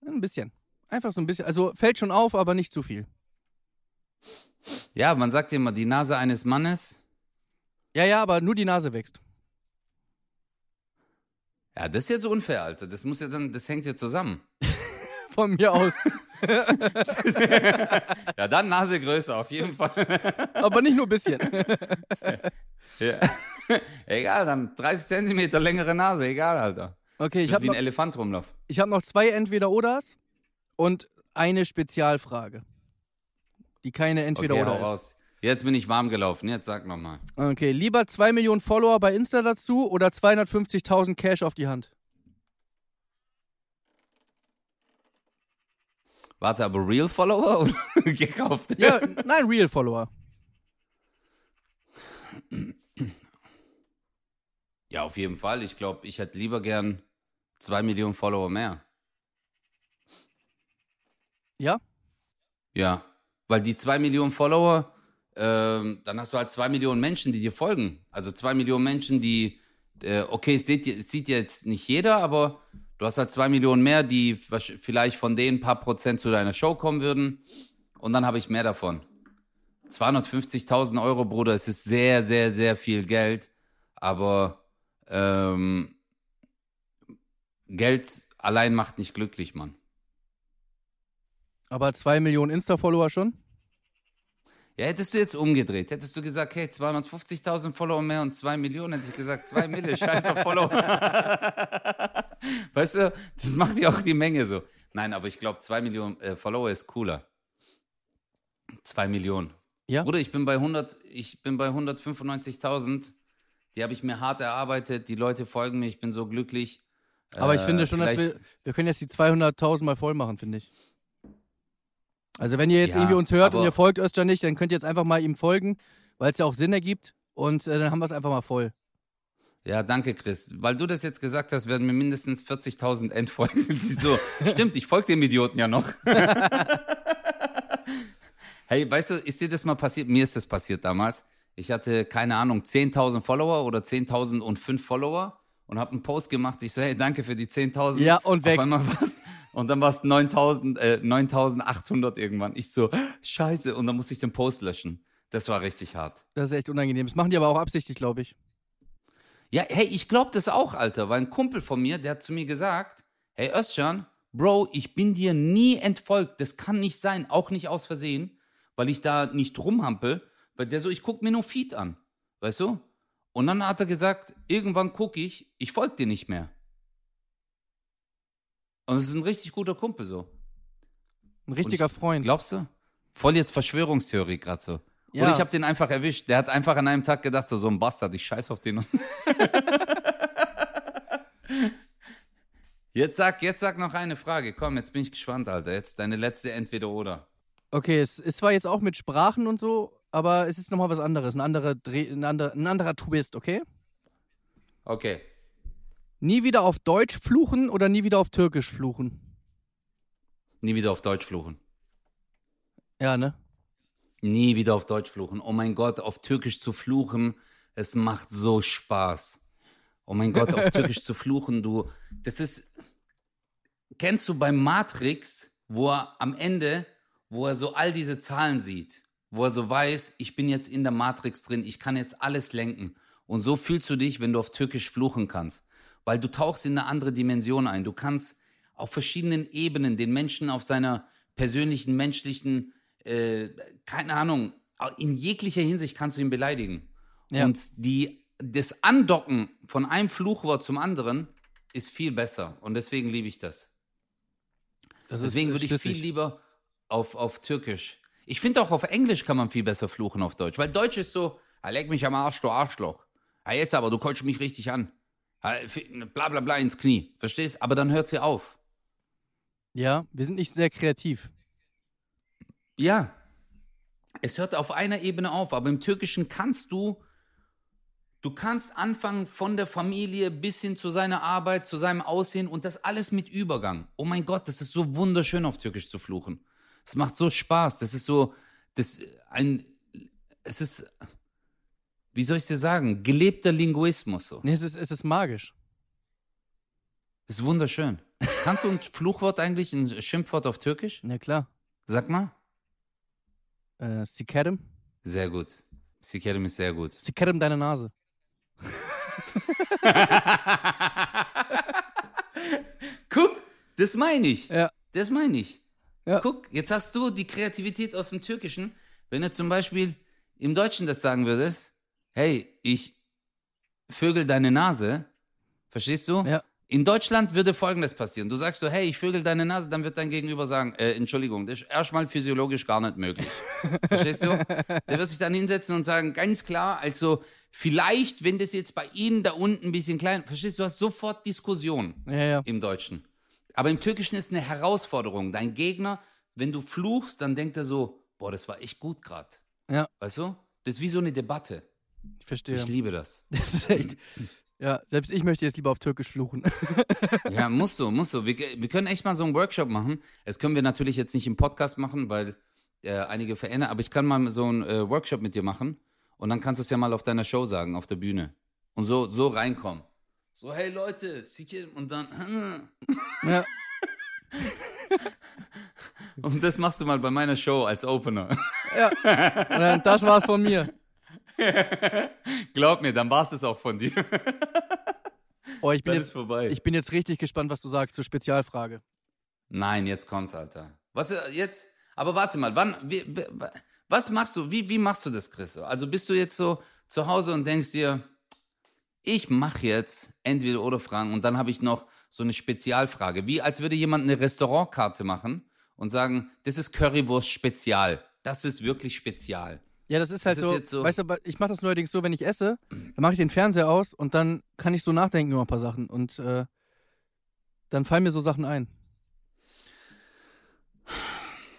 Ein bisschen. Einfach so ein bisschen. Also fällt schon auf, aber nicht zu viel. Ja, man sagt immer, die Nase eines Mannes. Ja, ja, aber nur die Nase wächst. Ja, das ist ja so unfair, Alter. Das muss ja dann, das hängt ja zusammen. Von mir aus. Ja, dann Nase größer, auf jeden Fall. aber nicht nur ein bisschen. Ja. egal, dann 30 Zentimeter längere Nase, egal, Alter. Okay, ich habe wie ein noch, Elefant rumlauf. ich hab noch zwei Entweder-Oders und eine Spezialfrage. Die keine Okay, Entweder-Oder ist. raus. Jetzt bin ich warm gelaufen. Jetzt sag nochmal. Okay, lieber 2 Millionen Follower bei Insta dazu oder 250.000 Cash auf die Hand? Warte, aber Real Follower oder gekauft? Ja, nein, Real Follower. Ja, auf jeden Fall. Ich glaube, ich hätte lieber gern zwei Millionen Follower mehr. Ja? Ja. Weil die zwei Millionen Follower, ähm, dann hast du halt zwei Millionen Menschen, die dir folgen. Also zwei Millionen Menschen, die, äh, okay, es sieht, es sieht jetzt nicht jeder, aber du hast halt zwei Millionen mehr, die vielleicht von denen ein paar Prozent zu deiner Show kommen würden. Und dann habe ich mehr davon. 250.000 Euro, Bruder, es ist sehr, sehr, sehr viel Geld. Aber ähm, Geld allein macht nicht glücklich, Mann. Aber 2 Millionen Insta-Follower schon? Ja, hättest du jetzt umgedreht, hättest du gesagt, hey, 250.000 Follower mehr und 2 Millionen, hätte ich gesagt, 2 Mille, scheiß auf Follower. weißt du, das macht ja auch die Menge so. Nein, aber ich glaube, 2 Millionen äh, Follower ist cooler. 2 Millionen. Ja. Bruder, ich bin bei 100, ich bin bei 195.000. Die habe ich mir hart erarbeitet. Die Leute folgen mir, ich bin so glücklich. Aber ich Äh, finde schon, dass wir, wir können jetzt die 200.000 mal voll machen, finde ich. Also wenn ihr jetzt Ja, irgendwie uns hört und ihr folgt Özcan nicht, dann könnt ihr jetzt einfach mal ihm folgen, weil es ja auch Sinn ergibt. Und äh, dann haben wir es einfach mal voll. Ja, danke, Chris. Weil du das jetzt gesagt hast, werden mir mindestens 40.000 entfolgen. Die so, stimmt, ich folge dem Idioten ja noch. hey, weißt du, ist dir das mal passiert? Mir ist das passiert damals. Ich hatte, keine Ahnung, 10.000 Follower oder 10.005 Follower und habe einen Post gemacht. Ich so, hey, danke für die 10.000. Ja, und weg. Auf einmal war's, und dann war es 9.000, äh, 9.800 irgendwann. Ich so, scheiße. Und dann musste ich den Post löschen. Das war richtig hart. Das ist echt unangenehm. Das machen die aber auch absichtlich, glaube ich. Ja, hey, ich glaube das auch, Alter, weil ein Kumpel von mir, der hat zu mir gesagt, hey Özcan, Bro, ich bin dir nie entfolgt, das kann nicht sein, auch nicht aus Versehen, weil ich da nicht rumhampel, weil der so, ich guck mir nur Feed an, weißt du? Und dann hat er gesagt, irgendwann gucke ich, ich folge dir nicht mehr. Und es ist ein richtig guter Kumpel so. Ein richtiger ich, Freund. Glaubst du? Voll jetzt Verschwörungstheorie gerade so. Ja. Oder ich habe den einfach erwischt. Der hat einfach an einem Tag gedacht, so, so ein Bastard, ich scheiß auf den. jetzt sag, jetzt sag noch eine Frage. Komm, jetzt bin ich gespannt, Alter. Jetzt deine letzte Entweder-Oder. Okay, es ist zwar jetzt auch mit Sprachen und so, aber es ist nochmal was anderes. Ein anderer, Dreh, ein, anderer, ein anderer Twist, okay? Okay. Nie wieder auf Deutsch fluchen oder nie wieder auf Türkisch fluchen? Nie wieder auf Deutsch fluchen. Ja, ne? Nie wieder auf Deutsch fluchen. Oh mein Gott, auf Türkisch zu fluchen, es macht so Spaß. Oh mein Gott, auf Türkisch zu fluchen, du. Das ist. Kennst du beim Matrix, wo er am Ende, wo er so all diese Zahlen sieht, wo er so weiß, ich bin jetzt in der Matrix drin, ich kann jetzt alles lenken. Und so fühlst du dich, wenn du auf Türkisch fluchen kannst. Weil du tauchst in eine andere Dimension ein. Du kannst auf verschiedenen Ebenen den Menschen auf seiner persönlichen, menschlichen, äh, keine Ahnung, in jeglicher Hinsicht kannst du ihn beleidigen. Ja. Und die, das Andocken von einem Fluchwort zum anderen ist viel besser. Und deswegen liebe ich das. Das Deswegen würde ich viel lieber auf, auf Türkisch. Ich finde auch auf Englisch kann man viel besser fluchen auf Deutsch. Weil Deutsch ist so, ah, leck mich am Arsch, du Arschloch. Ah, jetzt aber, du kolst mich richtig an. Ah, bla bla bla ins Knie. Verstehst? Aber dann hört sie auf. Ja, wir sind nicht sehr kreativ. Ja. Es hört auf einer Ebene auf, aber im Türkischen kannst du, du kannst anfangen von der Familie bis hin zu seiner Arbeit, zu seinem Aussehen und das alles mit Übergang. Oh mein Gott, das ist so wunderschön auf Türkisch zu fluchen. Es macht so Spaß. Das ist so, das ein, es ist, wie soll ich dir sagen, gelebter Linguismus so. Nee, es ist, es ist magisch. Es ist wunderschön. Kannst du ein Fluchwort eigentlich, ein Schimpfwort auf Türkisch? Ja, klar. Sag mal. Äh, Sikerim? Sehr gut. Sikerim ist sehr gut. Sikerim deine Nase. Guck, das meine ich. Ja. Das meine ich. Ja. Guck, jetzt hast du die Kreativität aus dem Türkischen. Wenn du zum Beispiel im Deutschen das sagen würdest, hey, ich vögel deine Nase, verstehst du? Ja. In Deutschland würde Folgendes passieren. Du sagst so, hey, ich vögel deine Nase, dann wird dein Gegenüber sagen, äh, Entschuldigung, das ist erstmal physiologisch gar nicht möglich. Verstehst du? Der wird sich dann hinsetzen und sagen, ganz klar, also vielleicht, wenn das jetzt bei Ihnen da unten ein bisschen klein, verstehst du, du hast sofort Diskussion Ja, ja. im Deutschen. Aber im Türkischen ist eine Herausforderung. Dein Gegner, wenn du fluchst, dann denkt er so, boah, das war echt gut gerade. Ja. Weißt du? Das ist wie so eine Debatte. Ich verstehe. Ich liebe das. Das ist echt. Ja, selbst ich möchte jetzt lieber auf Türkisch fluchen. Ja, musst du, musst du. Wir, wir können echt mal so einen Workshop machen. Das können wir natürlich jetzt nicht im Podcast machen, weil äh, einige verändern, aber ich kann mal so einen äh, Workshop mit dir machen und dann kannst du es ja mal auf deiner Show sagen, auf der Bühne. Und so, so reinkommen. So, hey Leute, Sikim, und dann. ja. Und das machst du mal bei meiner Show als Opener. ja. Und dann, das war's von mir. Glaub mir, dann war es das auch von dir. Oh, ich bin, Dann ist jetzt, vorbei. ich bin jetzt richtig gespannt, was du sagst zur Spezialfrage. Nein, jetzt kommt's, Alter. Was äh, jetzt? Aber warte mal, wann? Wie, wie, was machst du? Wie, wie machst du das, Chris? Also bist du jetzt so zu Hause und denkst dir, ich mache jetzt entweder oder Fragen und dann habe ich noch so eine Spezialfrage, wie als würde jemand eine Restaurantkarte machen und sagen, das ist Currywurst Spezial. Das ist wirklich spezial. Ja, das ist halt Das ist so, jetzt so- Weißt du, ich mache das neuerdings so, wenn ich esse, dann mache ich den Fernseher aus und dann kann ich so nachdenken über ein paar Sachen und äh, dann fallen mir so Sachen ein.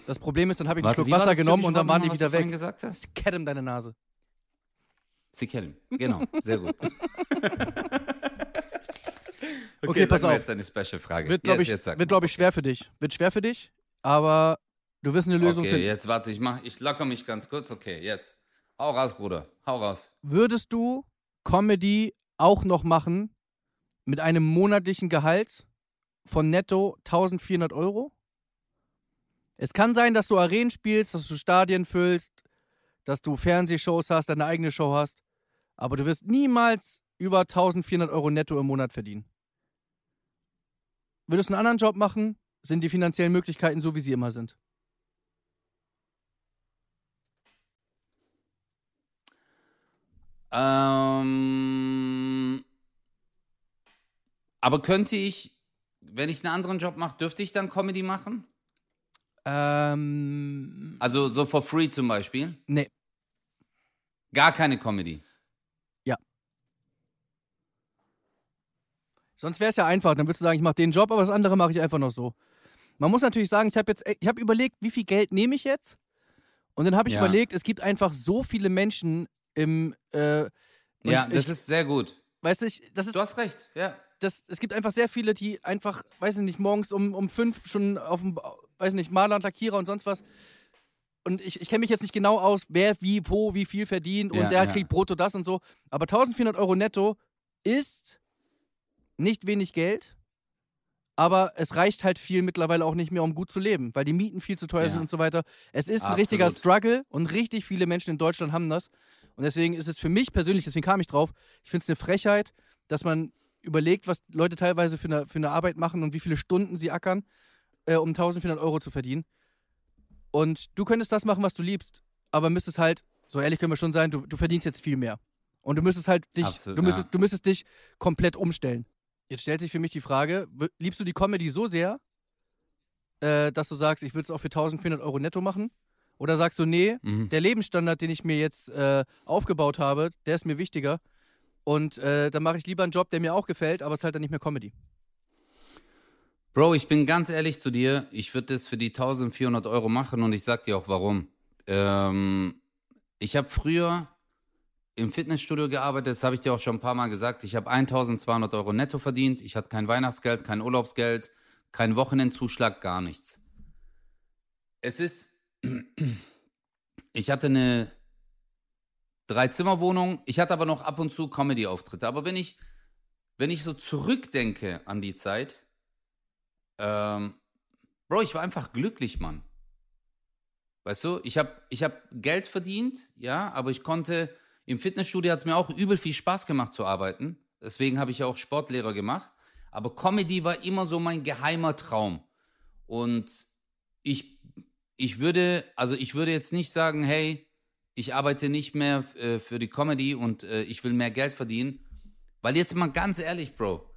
Das Problem ist, dann habe ich einen Warte, Schluck Wasser genommen und dann waren die wieder weg. gesagt hast? Kedem deine Nase. Sikelim. Genau, sehr gut. okay, Okay, pass auf. jetzt deine Special-Frage. Wird, glaube ich, jetzt wird, glaub ich, schwer für dich. Wird schwer für dich, aber du wirst eine Lösung Okay, finden. jetzt warte, ich mach, ich locker mich ganz kurz. Okay, jetzt. Hau raus, Bruder. Hau raus. Würdest du Comedy auch noch machen mit einem monatlichen Gehalt von netto 1400 Euro? Es kann sein, dass du Arenen spielst, dass du Stadien füllst, dass du Fernsehshows hast, deine eigene Show hast, aber du wirst niemals über 1400 Euro netto im Monat verdienen. Würdest du einen anderen Job machen, sind die finanziellen Möglichkeiten so, wie sie immer sind. Ähm, aber könnte ich, wenn ich einen anderen Job mache, dürfte ich dann Comedy machen? Ähm, Also so for free zum Beispiel? nee. Gar keine Comedy. Sonst wäre es ja einfach. Dann würdest du sagen, ich mache den Job, aber das andere mache ich einfach noch so. Man muss natürlich sagen, ich habe jetzt, ich habe überlegt, wie viel Geld nehme ich jetzt? Und dann habe ich Ja. überlegt, es gibt einfach so viele Menschen im, äh, Ja, ich, das ist sehr gut. weißt du, ich, das ist, Du hast recht, ja. das, es gibt einfach sehr viele, die einfach, weiß ich nicht, morgens um, um fünf schon auf dem, weiß nicht, Maler und Lackierer und sonst was. Und ich, ich kenne mich jetzt nicht genau aus, wer wie, wo, wie viel verdient und Ja, der ja. kriegt brutto das und so. Aber 1400 Euro netto ist nicht wenig Geld, aber es reicht halt viel mittlerweile auch nicht mehr, um gut zu leben, weil die Mieten viel zu teuer Ja. sind und so weiter. Es ist ein richtiger Absolut. Struggle und richtig viele Menschen in Deutschland haben das. Und deswegen ist es für mich persönlich, deswegen kam ich drauf, ich finde es eine Frechheit, dass man überlegt, was Leute teilweise für eine, für eine Arbeit machen und wie viele Stunden sie ackern, äh, um 1400 Euro zu verdienen. Und du könntest das machen, was du liebst, aber müsstest halt, so ehrlich können wir schon sein, du, du verdienst jetzt viel mehr. Und du müsstest halt dich, Absolut, du, müsstest, ja. du müsstest dich komplett umstellen. Jetzt stellt sich für mich die Frage, liebst du die Comedy so sehr, äh, dass du sagst, ich würde es auch für 1400 Euro netto machen? Oder sagst du, nee, Mhm. der Lebensstandard, den ich mir jetzt äh, aufgebaut habe, der ist mir wichtiger. Und äh, dann mache ich lieber einen Job, der mir auch gefällt, aber es ist halt dann nicht mehr Comedy. Bro, ich bin ganz ehrlich zu dir. Ich würde das für die 1400 Euro machen und ich sag dir auch warum. Ähm, ich habe früher im Fitnessstudio gearbeitet, das habe ich dir auch schon ein paar Mal gesagt. Ich habe 1200 Euro netto verdient. Ich hatte kein Weihnachtsgeld, kein Urlaubsgeld, kein Wochenendzuschlag, gar nichts. Es ist, ich hatte eine Dreizimmerwohnung. Ich hatte aber noch ab und zu Comedy-Auftritte. Aber wenn ich, wenn ich so zurückdenke an die Zeit, ähm, Bro, ich war einfach glücklich, Mann. Weißt du, ich habe ich hab Geld verdient, ja, aber ich konnte, im Fitnessstudio hat es mir auch übel viel Spaß gemacht zu arbeiten. Deswegen habe ich ja auch Sportlehrer gemacht. Aber Comedy war immer so mein geheimer Traum. Und ich, ich würde, also ich würde jetzt nicht sagen, hey, ich arbeite nicht mehr äh, für die Comedy und äh, ich will mehr Geld verdienen. Weil jetzt mal ganz ehrlich, Bro,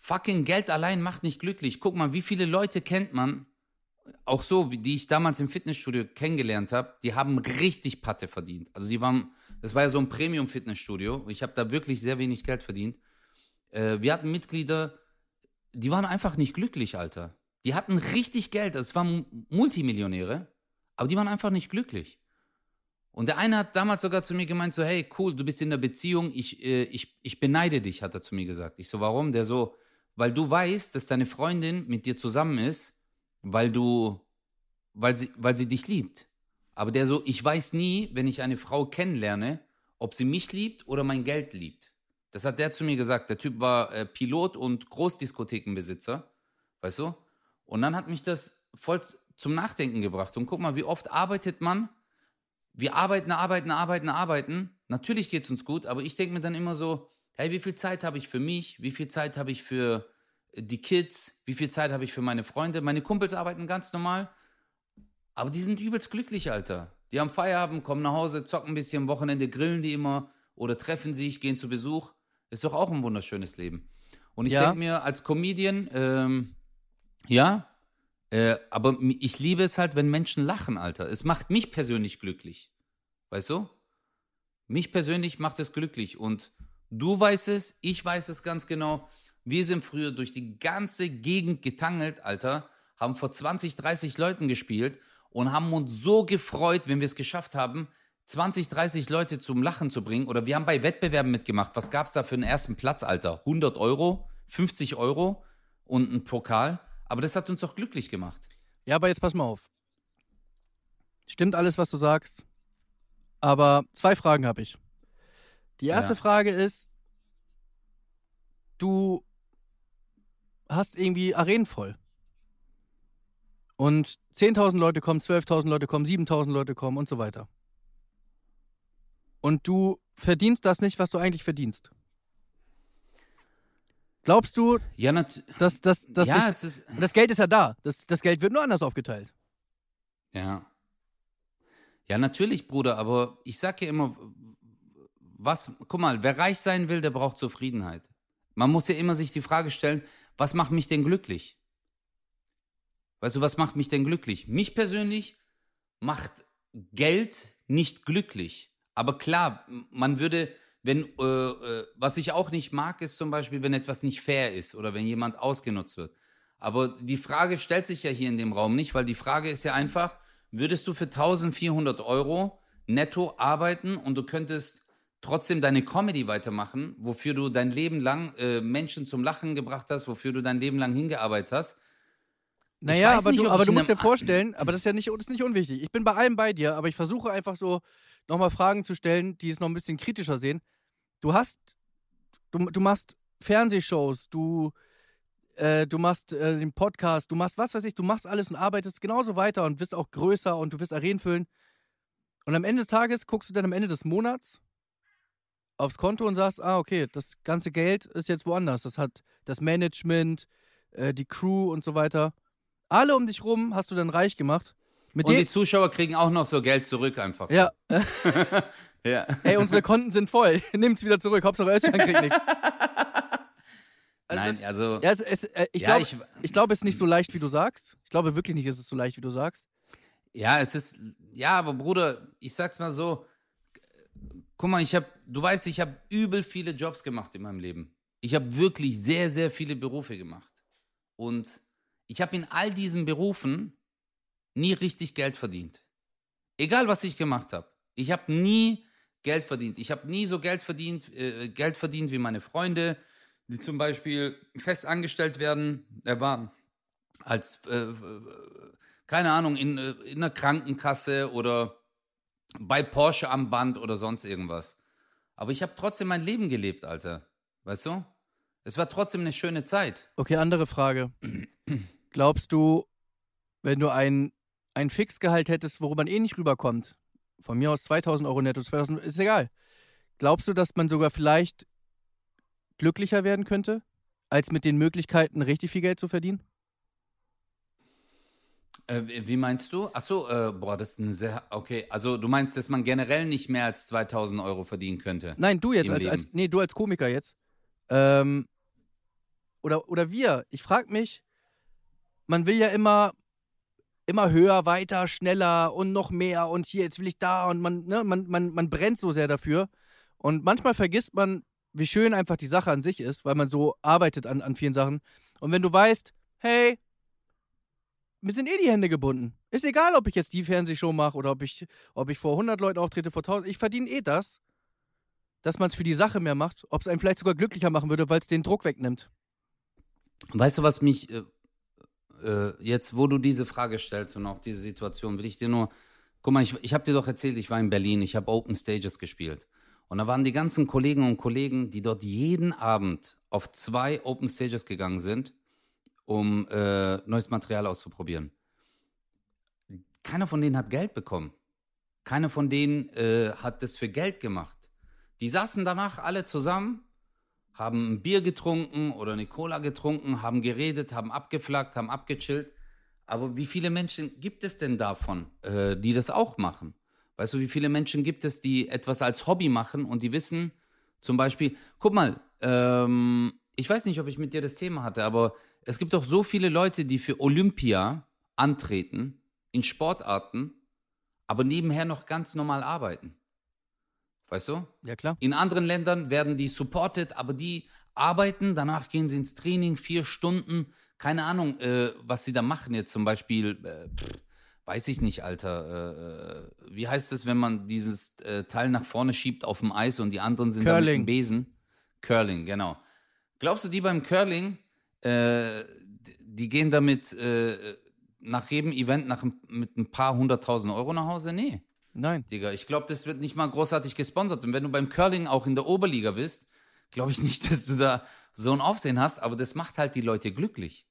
fucking Geld allein macht nicht glücklich. Guck mal, wie viele Leute kennt man, auch so, die ich damals im Fitnessstudio kennengelernt habe, die haben richtig Patte verdient. Also sie waren, das war ja so ein Premium-Fitnessstudio. Ich habe da wirklich sehr wenig Geld verdient. Äh, wir hatten Mitglieder, die waren einfach nicht glücklich, Alter. Die hatten richtig Geld, es waren Multimillionäre, aber die waren einfach nicht glücklich. Und der eine hat damals sogar zu mir gemeint, so, hey, cool, du bist in der Beziehung, ich, äh, ich, ich beneide dich, hat er zu mir gesagt. Ich so, warum? Der so, weil du weißt, dass deine Freundin mit dir zusammen ist, weil du, weil sie, weil sie dich liebt. Aber der so, ich weiß nie, wenn ich eine Frau kennenlerne, ob sie mich liebt oder mein Geld liebt. Das hat der zu mir gesagt. Der Typ war äh, Pilot und Großdiskothekenbesitzer, weißt du? Und dann hat mich das voll zum Nachdenken gebracht. Und guck mal, wie oft arbeitet man? Wir arbeiten, arbeiten, arbeiten, arbeiten. Natürlich geht es uns gut, aber ich denke mir dann immer so, hey, wie viel Zeit habe ich für mich? Wie viel Zeit habe ich für äh, die Kids? Wie viel Zeit habe ich für meine Freunde? Meine Kumpels arbeiten ganz normal, aber die sind übelst glücklich, Alter. Die haben Feierabend, kommen nach Hause, zocken ein bisschen, am Wochenende grillen die immer oder treffen sich, gehen zu Besuch. Ist doch auch ein wunderschönes Leben. Und ich Ja. denke mir, als Comedian, ähm, ja, äh, aber ich liebe es halt, wenn Menschen lachen, Alter. Es macht mich persönlich glücklich. Weißt du? Mich persönlich macht es glücklich. Und du weißt es, ich weiß es ganz genau. Wir sind früher durch die ganze Gegend getangelt, Alter, haben vor 20, 30 Leuten gespielt und haben uns so gefreut, wenn wir es geschafft haben, 20, 30 Leute zum Lachen zu bringen. Oder wir haben bei Wettbewerben mitgemacht. Was gab es da für einen ersten Platz, Alter? 100 Euro, 50 Euro und ein Pokal. Aber das hat uns doch glücklich gemacht. Ja, aber jetzt pass mal auf. Stimmt alles, was du sagst. Aber zwei Fragen habe ich. Die erste Ja. Frage ist, du hast irgendwie Arenen voll. Und 10.000 Leute kommen, 12.000 Leute kommen, 7.000 Leute kommen und so weiter. und du verdienst das nicht, was du eigentlich verdienst. Glaubst du, Ja, dass, dass, dass ja, sich, es ist. das Geld ist ja da. Das, das Geld wird nur anders aufgeteilt. Ja. Ja, natürlich, Bruder, aber ich sag ja immer, was, guck mal, wer reich sein will, der braucht Zufriedenheit. Man muss ja immer sich die Frage stellen, was macht mich denn glücklich? Weißt du, was macht mich denn glücklich? Mich persönlich macht Geld nicht glücklich. Aber klar, man würde, wenn, äh, äh, was ich auch nicht mag, ist zum Beispiel, wenn etwas nicht fair ist oder wenn jemand ausgenutzt wird. Aber die Frage stellt sich ja hier in dem Raum nicht, weil die Frage ist ja einfach, würdest du für 1400 Euro netto arbeiten und du könntest trotzdem deine Comedy weitermachen, wofür du dein Leben lang äh, Menschen zum Lachen gebracht hast, wofür du dein Leben lang hingearbeitet hast. Naja, aber nicht, du, aber du musst dir vorstellen, aber das ist ja nicht, das ist nicht unwichtig. Ich bin bei allem bei dir, aber ich versuche einfach so nochmal Fragen zu stellen, die es noch ein bisschen kritischer sehen. Du hast, du, du machst Fernsehshows, du, äh, du machst äh, den Podcast, du machst was weiß ich, du machst alles und arbeitest genauso weiter und wirst auch größer und du wirst Arenen füllen. Und am Ende des Tages guckst du dann am Ende des Monats aufs Konto und sagst, ah, okay, das ganze Geld ist jetzt woanders. Das hat das Management, äh, die Crew und so weiter. Alle um dich rum hast du dann reich gemacht. Mit Und die Zuschauer kriegen auch noch so Geld zurück einfach. So. ja, ja. ey, unsere Konten sind voll. Nimmt's wieder zurück. Hauptsache Özcan kriegt nichts. Also Nein, das, also. ja, es, es, äh, ich ja, glaube, ich, ich glaube, es ist nicht so leicht, wie du sagst. Ich glaube wirklich nicht, es ist so leicht, wie du sagst. Ja, es ist, ja, aber Bruder, ich sag's mal so, guck mal, ich hab, du weißt, ich habe übel viele Jobs gemacht in meinem Leben. Ich habe wirklich sehr, sehr viele Berufe gemacht. Und ich habe in all diesen Berufen nie richtig Geld verdient. Egal, was ich gemacht habe. Ich habe nie Geld verdient. Ich habe nie so Geld verdient, äh, Geld verdient wie meine Freunde, die zum Beispiel fest angestellt werden. Er war als äh, keine Ahnung, in, äh, in einer Krankenkasse oder bei Porsche am Band oder sonst irgendwas. Aber ich habe trotzdem mein Leben gelebt, Alter. Weißt du? Es war trotzdem eine schöne Zeit. Okay, andere Frage. Glaubst du, wenn du ein, ein Fixgehalt hättest, worüber man eh nicht rüberkommt, von mir aus 2000 Euro netto, 2000, ist egal. Glaubst du, dass man sogar vielleicht glücklicher werden könnte, als mit den Möglichkeiten, richtig viel Geld zu verdienen? Äh, wie meinst du? Achso, äh, boah, das ist eine sehr. Okay, also du meinst, dass man generell nicht mehr als 2000 Euro verdienen könnte? Nein, du jetzt als, als nee, du als Komiker jetzt. Ähm, oder, oder wir. Ich frage mich, man will ja immer, immer höher, weiter, schneller und noch mehr und hier, jetzt will ich da und man, ne, man, man, man brennt so sehr dafür. Und manchmal vergisst man, wie schön einfach die Sache an sich ist, weil man so arbeitet an, an vielen Sachen. Und wenn du weißt, hey, mir sind eh die Hände gebunden. Ist egal, ob ich jetzt die Fernsehshow mache oder ob ich, ob ich vor 100 Leuten auftrete, vor 1000. Ich verdiene eh das, dass man es für die Sache mehr macht. Ob es einen vielleicht sogar glücklicher machen würde, weil es den Druck wegnimmt. Weißt du, was mich äh, jetzt, wo du diese Frage stellst und auch diese Situation, will ich dir nur. Guck mal, ich, ich habe dir doch erzählt, ich war in Berlin, ich habe Open Stages gespielt. Und da waren die ganzen Kollegen und Kollegen, die dort jeden Abend auf zwei Open Stages gegangen sind, um äh, neues Material auszuprobieren. Keiner von denen hat Geld bekommen. Keiner von denen äh, hat das für Geld gemacht. Die saßen danach alle zusammen haben ein Bier getrunken oder eine Cola getrunken, haben geredet, haben abgeflaggt, haben abgechillt. Aber wie viele Menschen gibt es denn davon, äh, die das auch machen? Weißt du, wie viele Menschen gibt es, die etwas als Hobby machen und die wissen, zum Beispiel, guck mal, ähm, ich weiß nicht, ob ich mit dir das Thema hatte, aber es gibt doch so viele Leute, die für Olympia antreten, in Sportarten, aber nebenher noch ganz normal arbeiten. Weißt du? Ja, klar. In anderen Ländern werden die supported, aber die arbeiten, danach gehen sie ins Training, vier Stunden, keine Ahnung, äh, was sie da machen jetzt zum Beispiel, äh, pff, weiß ich nicht, Alter. Äh, wie heißt es, wenn man dieses äh, Teil nach vorne schiebt auf dem Eis und die anderen sind da mit Curling. dem Besen? Curling, genau. Glaubst du, die beim Curling, äh, die- gehen damit äh, nach jedem Event nach, mit ein paar hunderttausend Euro nach Hause? Nee. Nein. Digga, ich glaube, das wird nicht mal großartig gesponsert. Und wenn du beim Curling auch in der Oberliga bist, glaube ich nicht, dass du da so ein Aufsehen hast, aber das macht halt die Leute glücklich.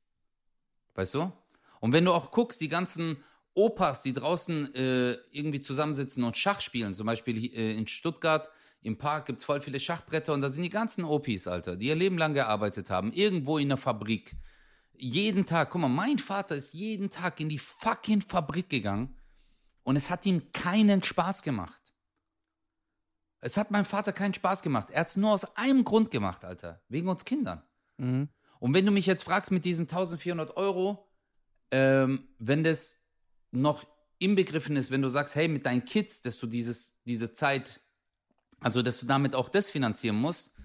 Weißt du? Und wenn du auch guckst, die ganzen Opas, die draußen äh, irgendwie zusammensitzen und Schach spielen. Zum Beispiel äh, in Stuttgart im Park gibt es voll viele Schachbretter und da sind die ganzen Opis, Alter, die ihr Leben lang gearbeitet haben, irgendwo in der Fabrik. Jeden Tag, guck mal, mein Vater ist jeden Tag in die fucking Fabrik gegangen und es hat ihm keinen Spaß gemacht. Es hat meinem Vater keinen Spaß gemacht. Er hat es nur aus einem Grund gemacht, Alter. Wegen uns Kindern. Mhm. Und wenn du mich jetzt fragst mit diesen 1400 Euro, ähm, wenn das noch inbegriffen ist, wenn du sagst, hey, mit deinen Kids, dass du dieses, diese Zeit, also dass du damit auch das finanzieren musst,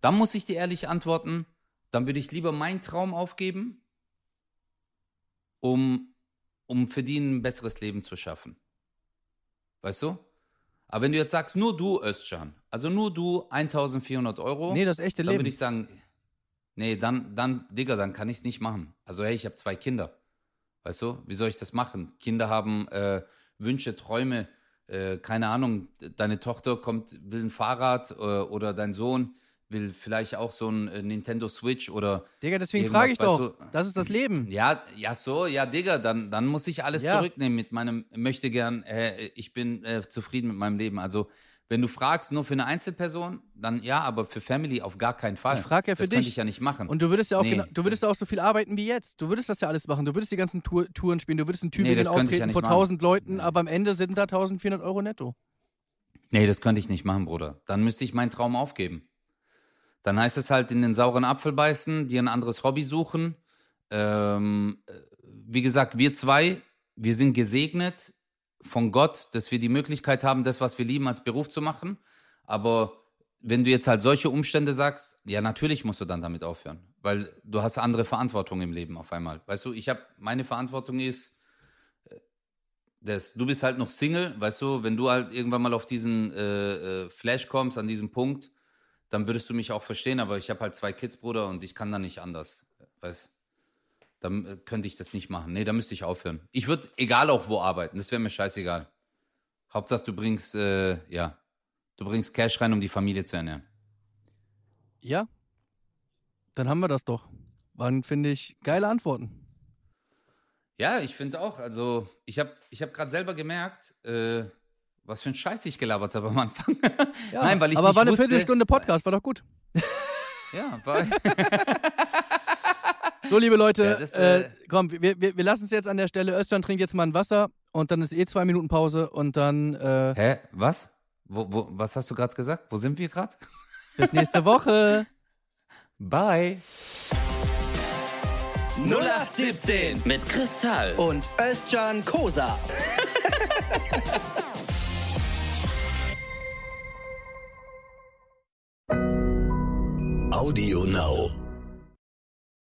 dann muss ich dir ehrlich antworten, dann würde ich lieber meinen Traum aufgeben, um, um für die ein besseres Leben zu schaffen. Weißt du? Aber wenn du jetzt sagst, nur du, Özcan, also nur du 1400 Euro, Nee, das echte dann Leben. würde ich sagen, nee, dann, dann, Digga, dann kann ich es nicht machen. Also, hey, ich habe zwei Kinder. Weißt du, wie soll ich das machen? Kinder haben äh, Wünsche, Träume, äh, keine Ahnung, deine Tochter kommt, will ein Fahrrad äh, oder dein Sohn will vielleicht auch so ein äh, Nintendo Switch oder Digga, deswegen frage ich doch. du? Das ist das Leben. ja, ja, so, ja, Digga, dann, dann muss ich alles Ja. zurücknehmen mit meinem, möchte gern, äh, ich bin äh, zufrieden mit meinem Leben. Also, wenn du fragst, nur für eine Einzelperson, dann ja, aber für Family auf gar keinen Fall. Ich frag ja für das dich. könnte ich ja nicht machen. Und du würdest ja auch Nee. genau, du würdest ja auch so viel arbeiten wie jetzt. Du würdest das ja alles machen. Du würdest die ganzen Tour, Touren spielen. Du würdest das könnte ich ja auftreten nicht vor machen. 1000 Leuten, aber am Ende sind da 1400 Euro netto. Nee, das könnte ich nicht machen, Bruder. Dann müsste ich meinen Traum aufgeben. Dann heißt es halt in den sauren Apfel beißen, dir ein anderes Hobby suchen. Ähm, äh, wie gesagt, wir zwei, wir sind gesegnet von Gott, dass wir die Möglichkeit haben, das, was wir lieben, als Beruf zu machen. Aber wenn du jetzt halt solche Umstände sagst, ja, natürlich musst du dann damit aufhören, weil du hast andere Verantwortung im Leben auf einmal. Weißt du, ich habe, meine Verantwortung ist, äh, das, du bist halt noch Single, weißt du, wenn du halt irgendwann mal auf diesen äh, äh, Flash kommst, an diesem Punkt, dann würdest du mich auch verstehen, aber ich habe halt zwei Kids, Bruder, und ich kann da nicht anders, weißt Dann äh, könnte ich das nicht machen. Nee, da müsste ich aufhören. Ich würde, egal auch wo arbeiten, das wäre mir scheißegal. Hauptsache, du bringst, äh, ja, du bringst Cash rein, um die Familie zu ernähren. Ja? Dann haben wir das doch. Waren, finde ich, geile Antworten. Ja, ich finde auch. Also, ich habe ich hab gerade selber gemerkt, äh, was für ein Scheiß ich gelabert habe am Anfang. Ja, Nein, weil ich aber nicht war eine wusste, Viertelstunde Podcast, war doch gut. Ja, war, So, liebe Leute, Ja, das, äh, äh, komm, wir, wir, wir lassen es jetzt an der Stelle. Özcan trinkt jetzt mal ein Wasser und dann ist eh zwei Minuten Pause und dann äh, Hä? Was? Wo, wo, was hast du gerade gesagt? Wo sind wir gerade? bis nächste Woche. Bye. 0817 Mit Kristall. und Özcan Kosa. Audio Now.